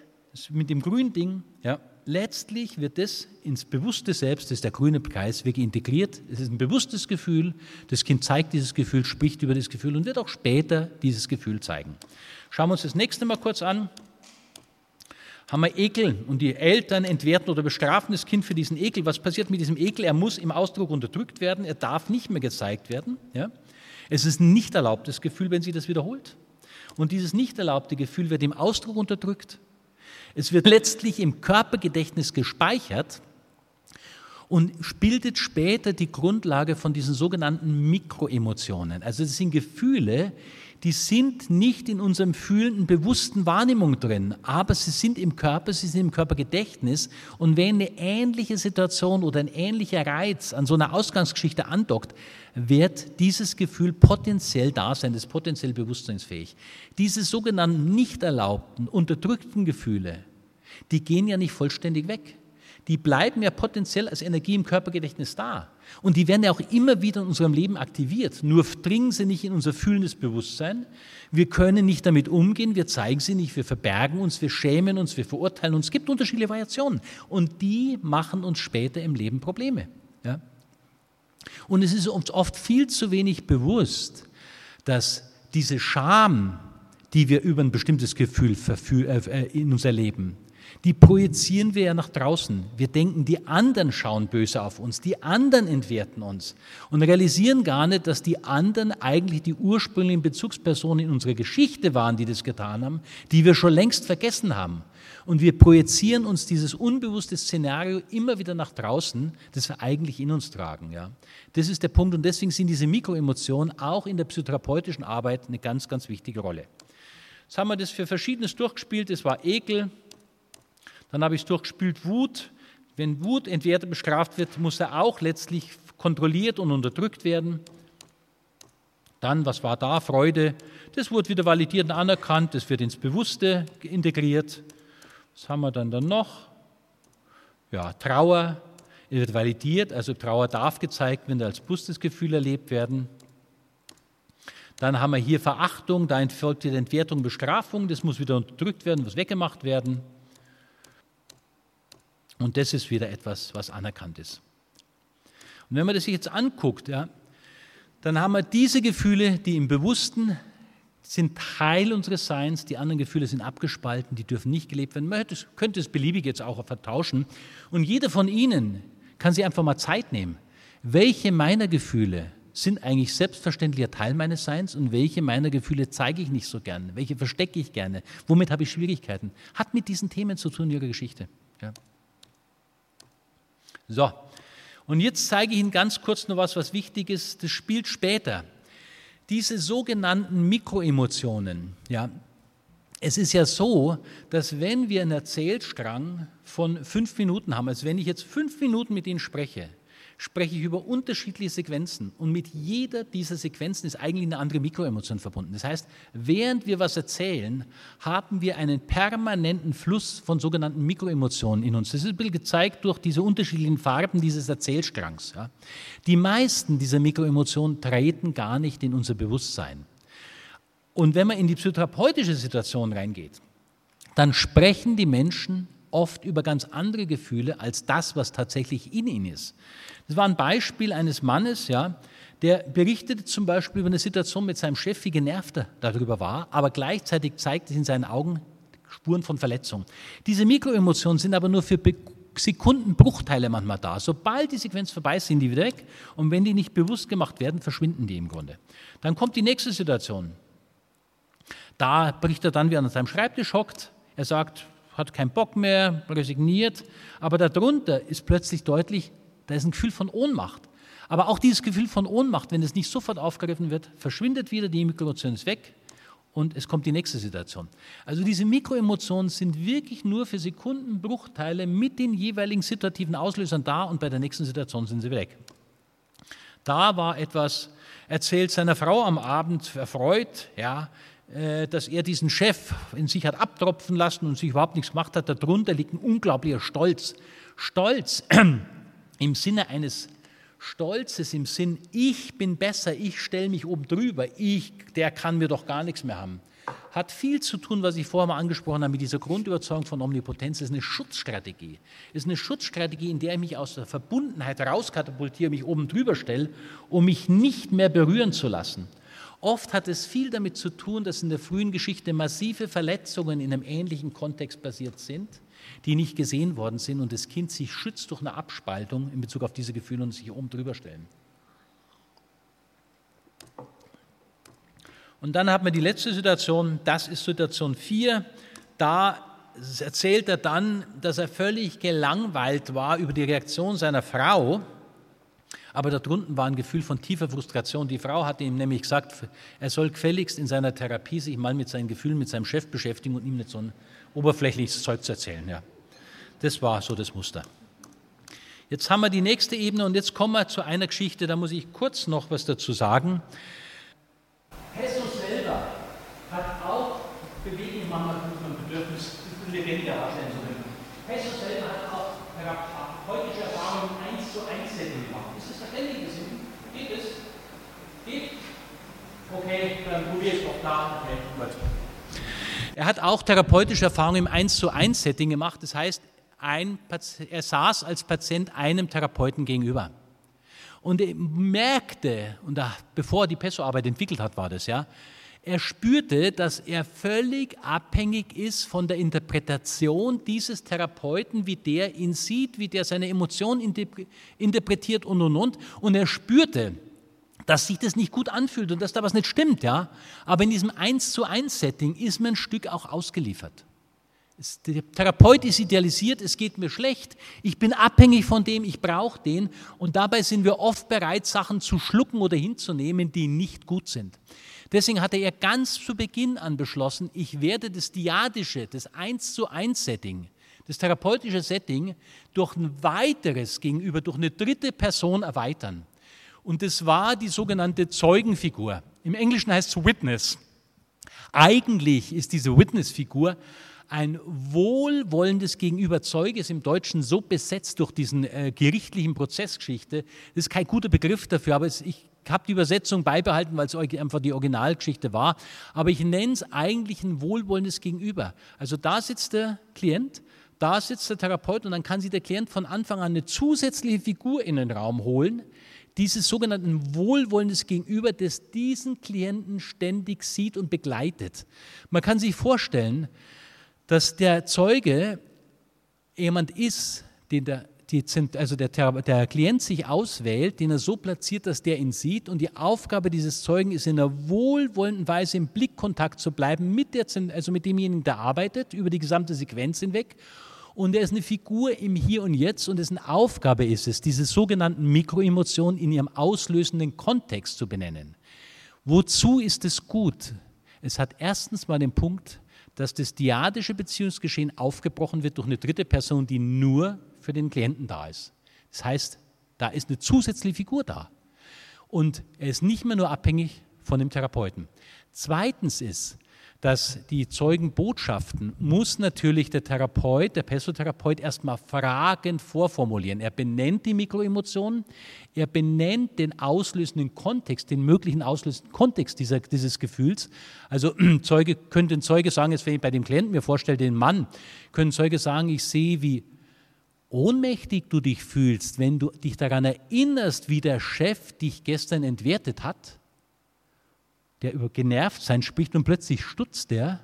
mit dem grünen Ding, ja, letztlich wird das ins bewusste Selbst, das ist der grüne Kreis, wirklich integriert. Es ist ein bewusstes Gefühl. Das Kind zeigt dieses Gefühl, spricht über das Gefühl und wird auch später dieses Gefühl zeigen. Schauen wir uns das nächste mal kurz an. Haben wir Ekel und die Eltern entwerten oder bestrafen das Kind für diesen Ekel. Was passiert mit diesem Ekel? Er muss im Ausdruck unterdrückt werden, er darf nicht mehr gezeigt werden. Ja? Es ist ein nicht erlaubtes Gefühl, wenn sie das wiederholt. Und dieses nicht erlaubte Gefühl wird im Ausdruck unterdrückt. Es wird letztlich im Körpergedächtnis gespeichert und bildet später die Grundlage von diesen sogenannten Mikroemotionen. Also das sind Gefühle, die sind nicht in unserem fühlenden, bewussten Wahrnehmung drin, aber sie sind im Körper, sie sind im Körpergedächtnis. Und wenn eine ähnliche Situation oder ein ähnlicher Reiz an so einer Ausgangsgeschichte andockt, wird dieses Gefühl potenziell da sein, das ist potenziell bewusstseinsfähig. Diese sogenannten nicht erlaubten, unterdrückten Gefühle, die gehen ja nicht vollständig weg die bleiben ja potenziell als Energie im Körpergedächtnis da. Und die werden ja auch immer wieder in unserem Leben aktiviert. Nur dringen sie nicht in unser fühlendes Bewusstsein. Wir können nicht damit umgehen, wir zeigen sie nicht, wir verbergen uns, wir schämen uns, wir verurteilen uns. Es gibt unterschiedliche Variationen. Und die machen uns später im Leben Probleme. Ja? Und es ist uns oft viel zu wenig bewusst, dass diese Scham, die wir über ein bestimmtes Gefühl äh, in uns erleben, die projizieren wir ja nach draußen. Wir denken, die anderen schauen böse auf uns, die anderen entwerten uns und realisieren gar nicht, dass die anderen eigentlich die ursprünglichen Bezugspersonen in unserer Geschichte waren, die das getan haben, die wir schon längst vergessen haben. Und wir projizieren uns dieses unbewusste Szenario immer wieder nach draußen, das wir eigentlich in uns tragen. Ja. Das ist der Punkt und deswegen sind diese Mikroemotionen auch in der psychotherapeutischen Arbeit eine ganz, ganz wichtige Rolle. Jetzt haben wir das für Verschiedenes durchgespielt. Es war Ekel, dann habe ich es durchgespielt Wut. Wenn Wut entwertet bestraft wird, muss er auch letztlich kontrolliert und unterdrückt werden. Dann, was war da? Freude. Das wurde wieder validiert und anerkannt. Das wird ins Bewusste integriert. Was haben wir dann, dann noch? Ja, Trauer wird validiert, also Trauer darf gezeigt werden, als bewusstes Gefühl erlebt werden. Dann haben wir hier Verachtung, da folgt die Entwertung, Bestrafung, das muss wieder unterdrückt werden, muss weggemacht werden. Und das ist wieder etwas, was anerkannt ist. Und wenn man das sich jetzt anguckt, ja, dann haben wir diese Gefühle, die im Bewussten sind Teil unseres Seins, die anderen Gefühle sind abgespalten, die dürfen nicht gelebt werden. Man könnte es beliebig jetzt auch vertauschen. Und jeder von Ihnen kann sich einfach mal Zeit nehmen. Welche meiner Gefühle sind eigentlich selbstverständlicher Teil meines Seins und welche meiner Gefühle zeige ich nicht so gern? Welche verstecke ich gerne? Womit habe ich Schwierigkeiten? Hat mit diesen Themen zu tun in Ihrer Geschichte. Ja. So, und jetzt zeige ich Ihnen ganz kurz noch was, was wichtig ist. Das spielt später. Diese sogenannten Mikroemotionen, ja, es ist ja so, dass wenn wir einen Erzählstrang von fünf Minuten haben, also wenn ich jetzt fünf Minuten mit Ihnen spreche, spreche ich über unterschiedliche Sequenzen und mit jeder dieser Sequenzen ist eigentlich eine andere Mikroemotion verbunden. Das heißt, während wir was erzählen, haben wir einen permanenten Fluss von sogenannten Mikroemotionen in uns. Das ist gezeigt durch diese unterschiedlichen Farben dieses Erzählstrangs. Die meisten dieser Mikroemotionen treten gar nicht in unser Bewusstsein. Und wenn man in die psychotherapeutische Situation reingeht, dann sprechen die Menschen oft über ganz andere Gefühle als das, was tatsächlich in ihnen ist. Das war ein Beispiel eines Mannes, ja, der berichtete zum Beispiel über eine Situation mit seinem Chef, wie genervt er darüber war, aber gleichzeitig zeigte es in seinen Augen Spuren von Verletzung. Diese Mikroemotionen sind aber nur für Sekundenbruchteile manchmal da. Sobald die Sequenz vorbei ist, sind die wieder weg und wenn die nicht bewusst gemacht werden, verschwinden die im Grunde. Dann kommt die nächste Situation. Da bricht er dann, wie er an seinem Schreibtisch hockt. Er sagt, hat keinen Bock mehr, resigniert, aber darunter ist plötzlich deutlich, da ist ein Gefühl von Ohnmacht. Aber auch dieses Gefühl von Ohnmacht, wenn es nicht sofort aufgegriffen wird, verschwindet wieder, die Mikroemotion ist weg und es kommt die nächste Situation. Also diese Mikroemotionen sind wirklich nur für Sekundenbruchteile mit den jeweiligen situativen Auslösern da und bei der nächsten Situation sind sie weg. Da war etwas erzählt seiner Frau am Abend erfreut, ja, äh, dass er diesen Chef in sich hat abtropfen lassen und sich überhaupt nichts gemacht hat. Darunter liegt ein unglaublicher Stolz. Stolz im Sinne eines Stolzes, im Sinn, ich bin besser, ich stelle mich oben drüber, ich, der kann mir doch gar nichts mehr haben, hat viel zu tun, was ich vorher mal angesprochen habe, mit dieser Grundüberzeugung von Omnipotenz. Das ist eine Schutzstrategie. Das ist eine Schutzstrategie, in der ich mich aus der Verbundenheit rauskatapultiere, mich oben drüber stelle, um mich nicht mehr berühren zu lassen. Oft hat es viel damit zu tun, dass in der frühen Geschichte massive Verletzungen in einem ähnlichen Kontext passiert sind die nicht gesehen worden sind und das Kind sich schützt durch eine Abspaltung in Bezug auf diese Gefühle und sich oben drüber stellen. Und dann hat man die letzte Situation, das ist Situation 4. Da erzählt er dann, dass er völlig gelangweilt war über die Reaktion seiner Frau. Aber darunter war ein Gefühl von tiefer Frustration. Die Frau hatte ihm nämlich gesagt, er soll gefälligst in seiner Therapie sich mal mit seinen Gefühlen, mit seinem Chef beschäftigen und ihm nicht so ein oberflächliches Zeug zu erzählen. Ja. Das war so das Muster. Jetzt haben wir die nächste Ebene und jetzt kommen wir zu einer Geschichte, da muss ich kurz noch was dazu sagen. Jesus selber hat auch Bewegung manchmal ein Bedürfnis, lebendiger darstellen zu können. Jesus selber hat auch therapeutische Erfahrungen 1 zu 1 Setting gemacht. Ist das verständlich? Geht es? Geht? Okay, dann probiere ich es doch da. Okay, gut. Er hat auch therapeutische Erfahrungen im 1 zu 1 Setting gemacht. Das heißt, ein, er saß als Patient einem Therapeuten gegenüber. Und er merkte, und bevor er die Pesso-Arbeit entwickelt hat, war das ja, er spürte, dass er völlig abhängig ist von der Interpretation dieses Therapeuten, wie der ihn sieht, wie der seine Emotionen interpretiert und und und. Und er spürte, dass sich das nicht gut anfühlt und dass da was nicht stimmt, ja. Aber in diesem Eins zu eins Setting ist man ein Stück auch ausgeliefert. Der Therapeut ist idealisiert, es geht mir schlecht, ich bin abhängig von dem, ich brauche den und dabei sind wir oft bereit, Sachen zu schlucken oder hinzunehmen, die nicht gut sind. Deswegen hatte er ganz zu Beginn an beschlossen, ich werde das diadische, das Eins zu eins Setting, das therapeutische Setting durch ein weiteres gegenüber, durch eine dritte Person erweitern. Und das war die sogenannte Zeugenfigur. Im Englischen heißt es Witness. Eigentlich ist diese Witness-Figur ein wohlwollendes Gegenüber Zeuges im Deutschen so besetzt durch diesen äh, gerichtlichen Prozessgeschichte. Das ist kein guter Begriff dafür, aber es, ich habe die Übersetzung beibehalten, weil es einfach die Originalgeschichte war. Aber ich nenne es eigentlich ein wohlwollendes Gegenüber. Also da sitzt der Klient, da sitzt der Therapeut und dann kann sich der Klient von Anfang an eine zusätzliche Figur in den Raum holen, dieses sogenannten wohlwollendes Gegenüber, das diesen Klienten ständig sieht und begleitet. Man kann sich vorstellen, dass der Zeuge jemand ist, den der, die, also der, der Klient sich auswählt, den er so platziert, dass der ihn sieht. Und die Aufgabe dieses Zeugen ist, in einer wohlwollenden Weise im Blickkontakt zu bleiben mit, der, also mit demjenigen, der arbeitet, über die gesamte Sequenz hinweg. Und er ist eine Figur im Hier und Jetzt und dessen Aufgabe ist es, diese sogenannten Mikroemotionen in ihrem auslösenden Kontext zu benennen. Wozu ist es gut? Es hat erstens mal den Punkt, dass das diadische Beziehungsgeschehen aufgebrochen wird durch eine dritte Person, die nur für den Klienten da ist. Das heißt, da ist eine zusätzliche Figur da. Und er ist nicht mehr nur abhängig von dem Therapeuten. Zweitens ist, dass die Zeugenbotschaften muss natürlich der Therapeut, der Pessotherapeut erstmal fragend vorformulieren. Er benennt die Mikroemotionen, er benennt den auslösenden Kontext, den möglichen auslösenden Kontext dieser, dieses Gefühls. Also Zeuge, könnte ein Zeuge sagen, jetzt wenn ich bei dem Klienten mir vorstelle, den Mann, können Zeuge sagen, ich sehe, wie ohnmächtig du dich fühlst, wenn du dich daran erinnerst, wie der Chef dich gestern entwertet hat der über genervt sein spricht und plötzlich stutzt er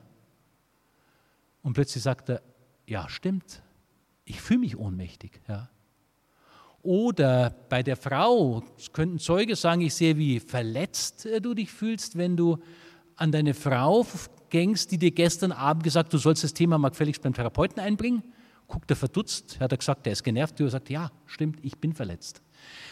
und plötzlich sagt er, ja stimmt, ich fühle mich ohnmächtig. Ja. Oder bei der Frau könnten Zeuge sagen, ich sehe, wie verletzt äh, du dich fühlst, wenn du an deine Frau gängst, die dir gestern Abend gesagt, du sollst das Thema mal gefälligst beim Therapeuten einbringen. Guckt er verdutzt, hat er gesagt, der ist genervt. Du sagt, ja, stimmt, ich bin verletzt.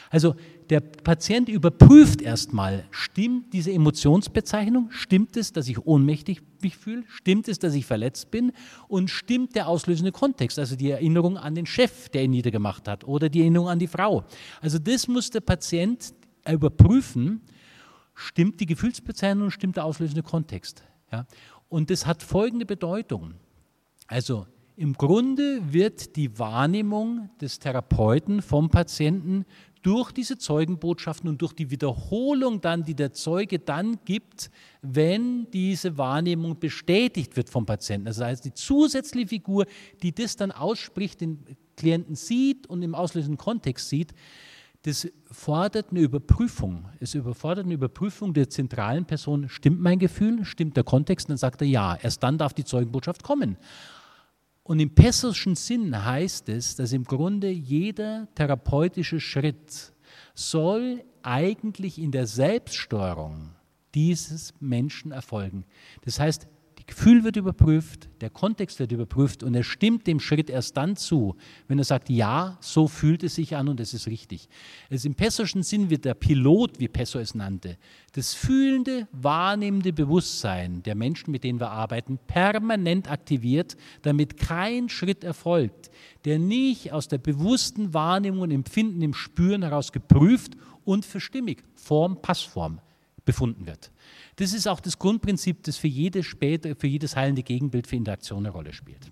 Also der Patient überprüft erstmal, stimmt diese Emotionsbezeichnung, stimmt es, dass ich ohnmächtig mich fühle, stimmt es, dass ich verletzt bin und stimmt der auslösende Kontext, also die Erinnerung an den Chef, der ihn niedergemacht hat oder die Erinnerung an die Frau. Also das muss der Patient überprüfen, stimmt die Gefühlsbezeichnung, stimmt der auslösende Kontext. Ja? Und das hat folgende Bedeutung. Also im Grunde wird die Wahrnehmung des Therapeuten vom Patienten durch diese Zeugenbotschaften und durch die Wiederholung dann, die der Zeuge dann gibt, wenn diese Wahrnehmung bestätigt wird vom Patienten. Das heißt, die zusätzliche Figur, die das dann ausspricht, den Klienten sieht und im auslösenden Kontext sieht, das fordert eine Überprüfung. Es überfordert eine Überprüfung der zentralen Person. Stimmt mein Gefühl? Stimmt der Kontext? Und dann sagt er ja. Erst dann darf die Zeugenbotschaft kommen. Und im pessoschen Sinn heißt es, dass im Grunde jeder therapeutische Schritt soll eigentlich in der Selbststeuerung dieses Menschen erfolgen. Das heißt, Gefühl wird überprüft, der Kontext wird überprüft und er stimmt dem Schritt erst dann zu, wenn er sagt, ja, so fühlt es sich an und es ist richtig. Also Im pessoschen Sinn wird der Pilot, wie Pesso es nannte, das fühlende, wahrnehmende Bewusstsein der Menschen, mit denen wir arbeiten, permanent aktiviert, damit kein Schritt erfolgt, der nicht aus der bewussten Wahrnehmung und Empfinden, im Spüren heraus geprüft und für stimmig, Form, Passform befunden wird. Das ist auch das Grundprinzip, das für jedes, später, für jedes heilende Gegenbild für Interaktion eine Rolle spielt.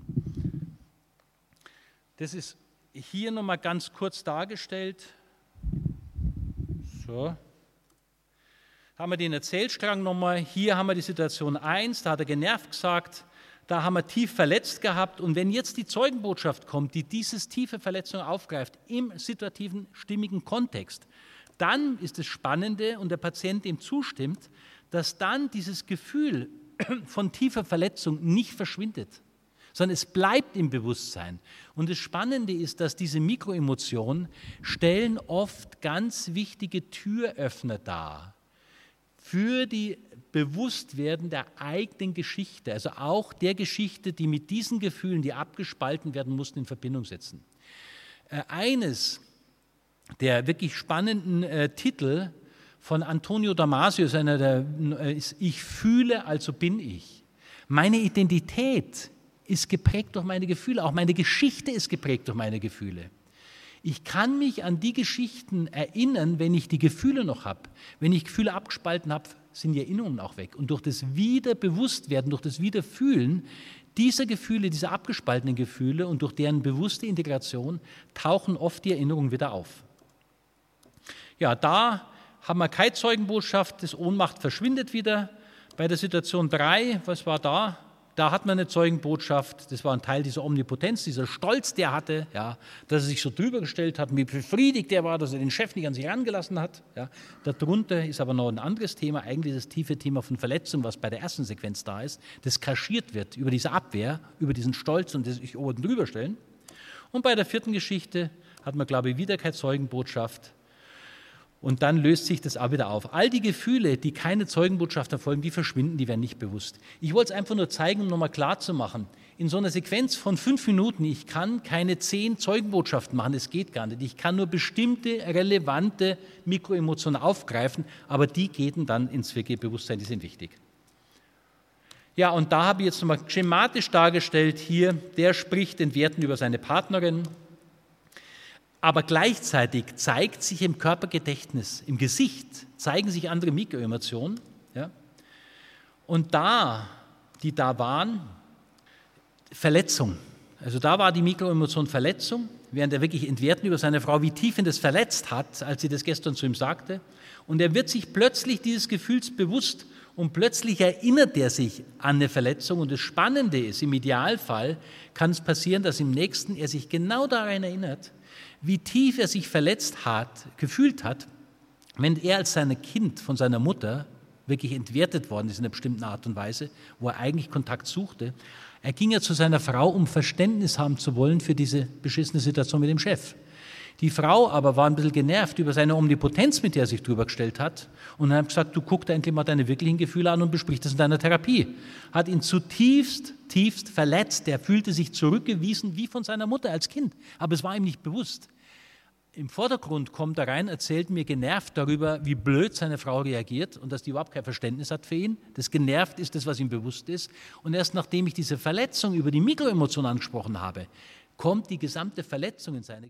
Das ist hier nochmal ganz kurz dargestellt. So. Haben wir den Erzählstrang nochmal. Hier haben wir die Situation 1, da hat er genervt gesagt, da haben wir tief verletzt gehabt. Und wenn jetzt die Zeugenbotschaft kommt, die dieses tiefe Verletzung aufgreift, im situativen, stimmigen Kontext, dann ist das Spannende und der Patient dem zustimmt, dass dann dieses Gefühl von tiefer Verletzung nicht verschwindet, sondern es bleibt im Bewusstsein. Und das Spannende ist, dass diese Mikroemotionen stellen oft ganz wichtige Türöffner dar für die Bewusstwerden der eigenen Geschichte, also auch der Geschichte, die mit diesen Gefühlen, die abgespalten werden mussten, in Verbindung setzen. Äh, eines der wirklich spannenden äh, Titel von Antonio Damasio ist einer der, äh, ist Ich fühle, also bin ich. Meine Identität ist geprägt durch meine Gefühle, auch meine Geschichte ist geprägt durch meine Gefühle. Ich kann mich an die Geschichten erinnern, wenn ich die Gefühle noch habe. Wenn ich Gefühle abgespalten habe, sind die Erinnerungen auch weg. Und durch das Wiederbewusstwerden, durch das Wiederfühlen dieser Gefühle, dieser abgespaltenen Gefühle und durch deren bewusste Integration tauchen oft die Erinnerungen wieder auf. Ja, da haben wir keine Zeugenbotschaft, das Ohnmacht verschwindet wieder. Bei der Situation 3, was war da? Da hat man eine Zeugenbotschaft, das war ein Teil dieser Omnipotenz, dieser Stolz, der hatte, ja, dass er sich so drüber gestellt hat, wie befriedigt er war, dass er den Chef nicht an sich herangelassen hat. Ja. Darunter ist aber noch ein anderes Thema, eigentlich das tiefe Thema von Verletzung, was bei der ersten Sequenz da ist, das kaschiert wird über diese Abwehr, über diesen Stolz und das sich oben drüber stellen. Und bei der vierten Geschichte hat man, glaube ich, wieder keine Zeugenbotschaft, und dann löst sich das auch wieder auf. All die Gefühle, die keine Zeugenbotschaft erfolgen, die verschwinden, die werden nicht bewusst. Ich wollte es einfach nur zeigen, um nochmal klar zu machen. In so einer Sequenz von fünf Minuten, ich kann keine zehn Zeugenbotschaften machen, das geht gar nicht. Ich kann nur bestimmte relevante Mikroemotionen aufgreifen, aber die gehen dann ins WG-Bewusstsein, die sind wichtig. Ja, und da habe ich jetzt nochmal schematisch dargestellt, hier, der spricht den Werten über seine Partnerin, aber gleichzeitig zeigt sich im Körpergedächtnis, im Gesicht, zeigen sich andere Mikroemotionen. Ja? Und da, die da waren, Verletzung. Also da war die Mikroemotion Verletzung, während er wirklich entwerten über seine Frau, wie tief ihn das verletzt hat, als sie das gestern zu ihm sagte. Und er wird sich plötzlich dieses Gefühls bewusst und plötzlich erinnert er sich an eine Verletzung. Und das Spannende ist, im Idealfall kann es passieren, dass im nächsten er sich genau daran erinnert, wie tief er sich verletzt hat, gefühlt hat, wenn er als sein Kind von seiner Mutter wirklich entwertet worden ist in einer bestimmten Art und Weise, wo er eigentlich Kontakt suchte. Er ging ja zu seiner Frau, um Verständnis haben zu wollen für diese beschissene Situation mit dem Chef. Die Frau aber war ein bisschen genervt über seine Omnipotenz, mit der er sich drüber gestellt hat und hat gesagt, du guck da endlich mal deine wirklichen Gefühle an und besprich das in deiner Therapie. Hat ihn zutiefst, tiefst verletzt. Er fühlte sich zurückgewiesen wie von seiner Mutter als Kind, aber es war ihm nicht bewusst. Im Vordergrund kommt er rein, erzählt mir genervt darüber, wie blöd seine Frau reagiert und dass die überhaupt kein Verständnis hat für ihn. Das genervt ist das, was ihm bewusst ist. Und erst nachdem ich diese Verletzung über die Mikroemotion angesprochen habe, kommt die gesamte Verletzung in seine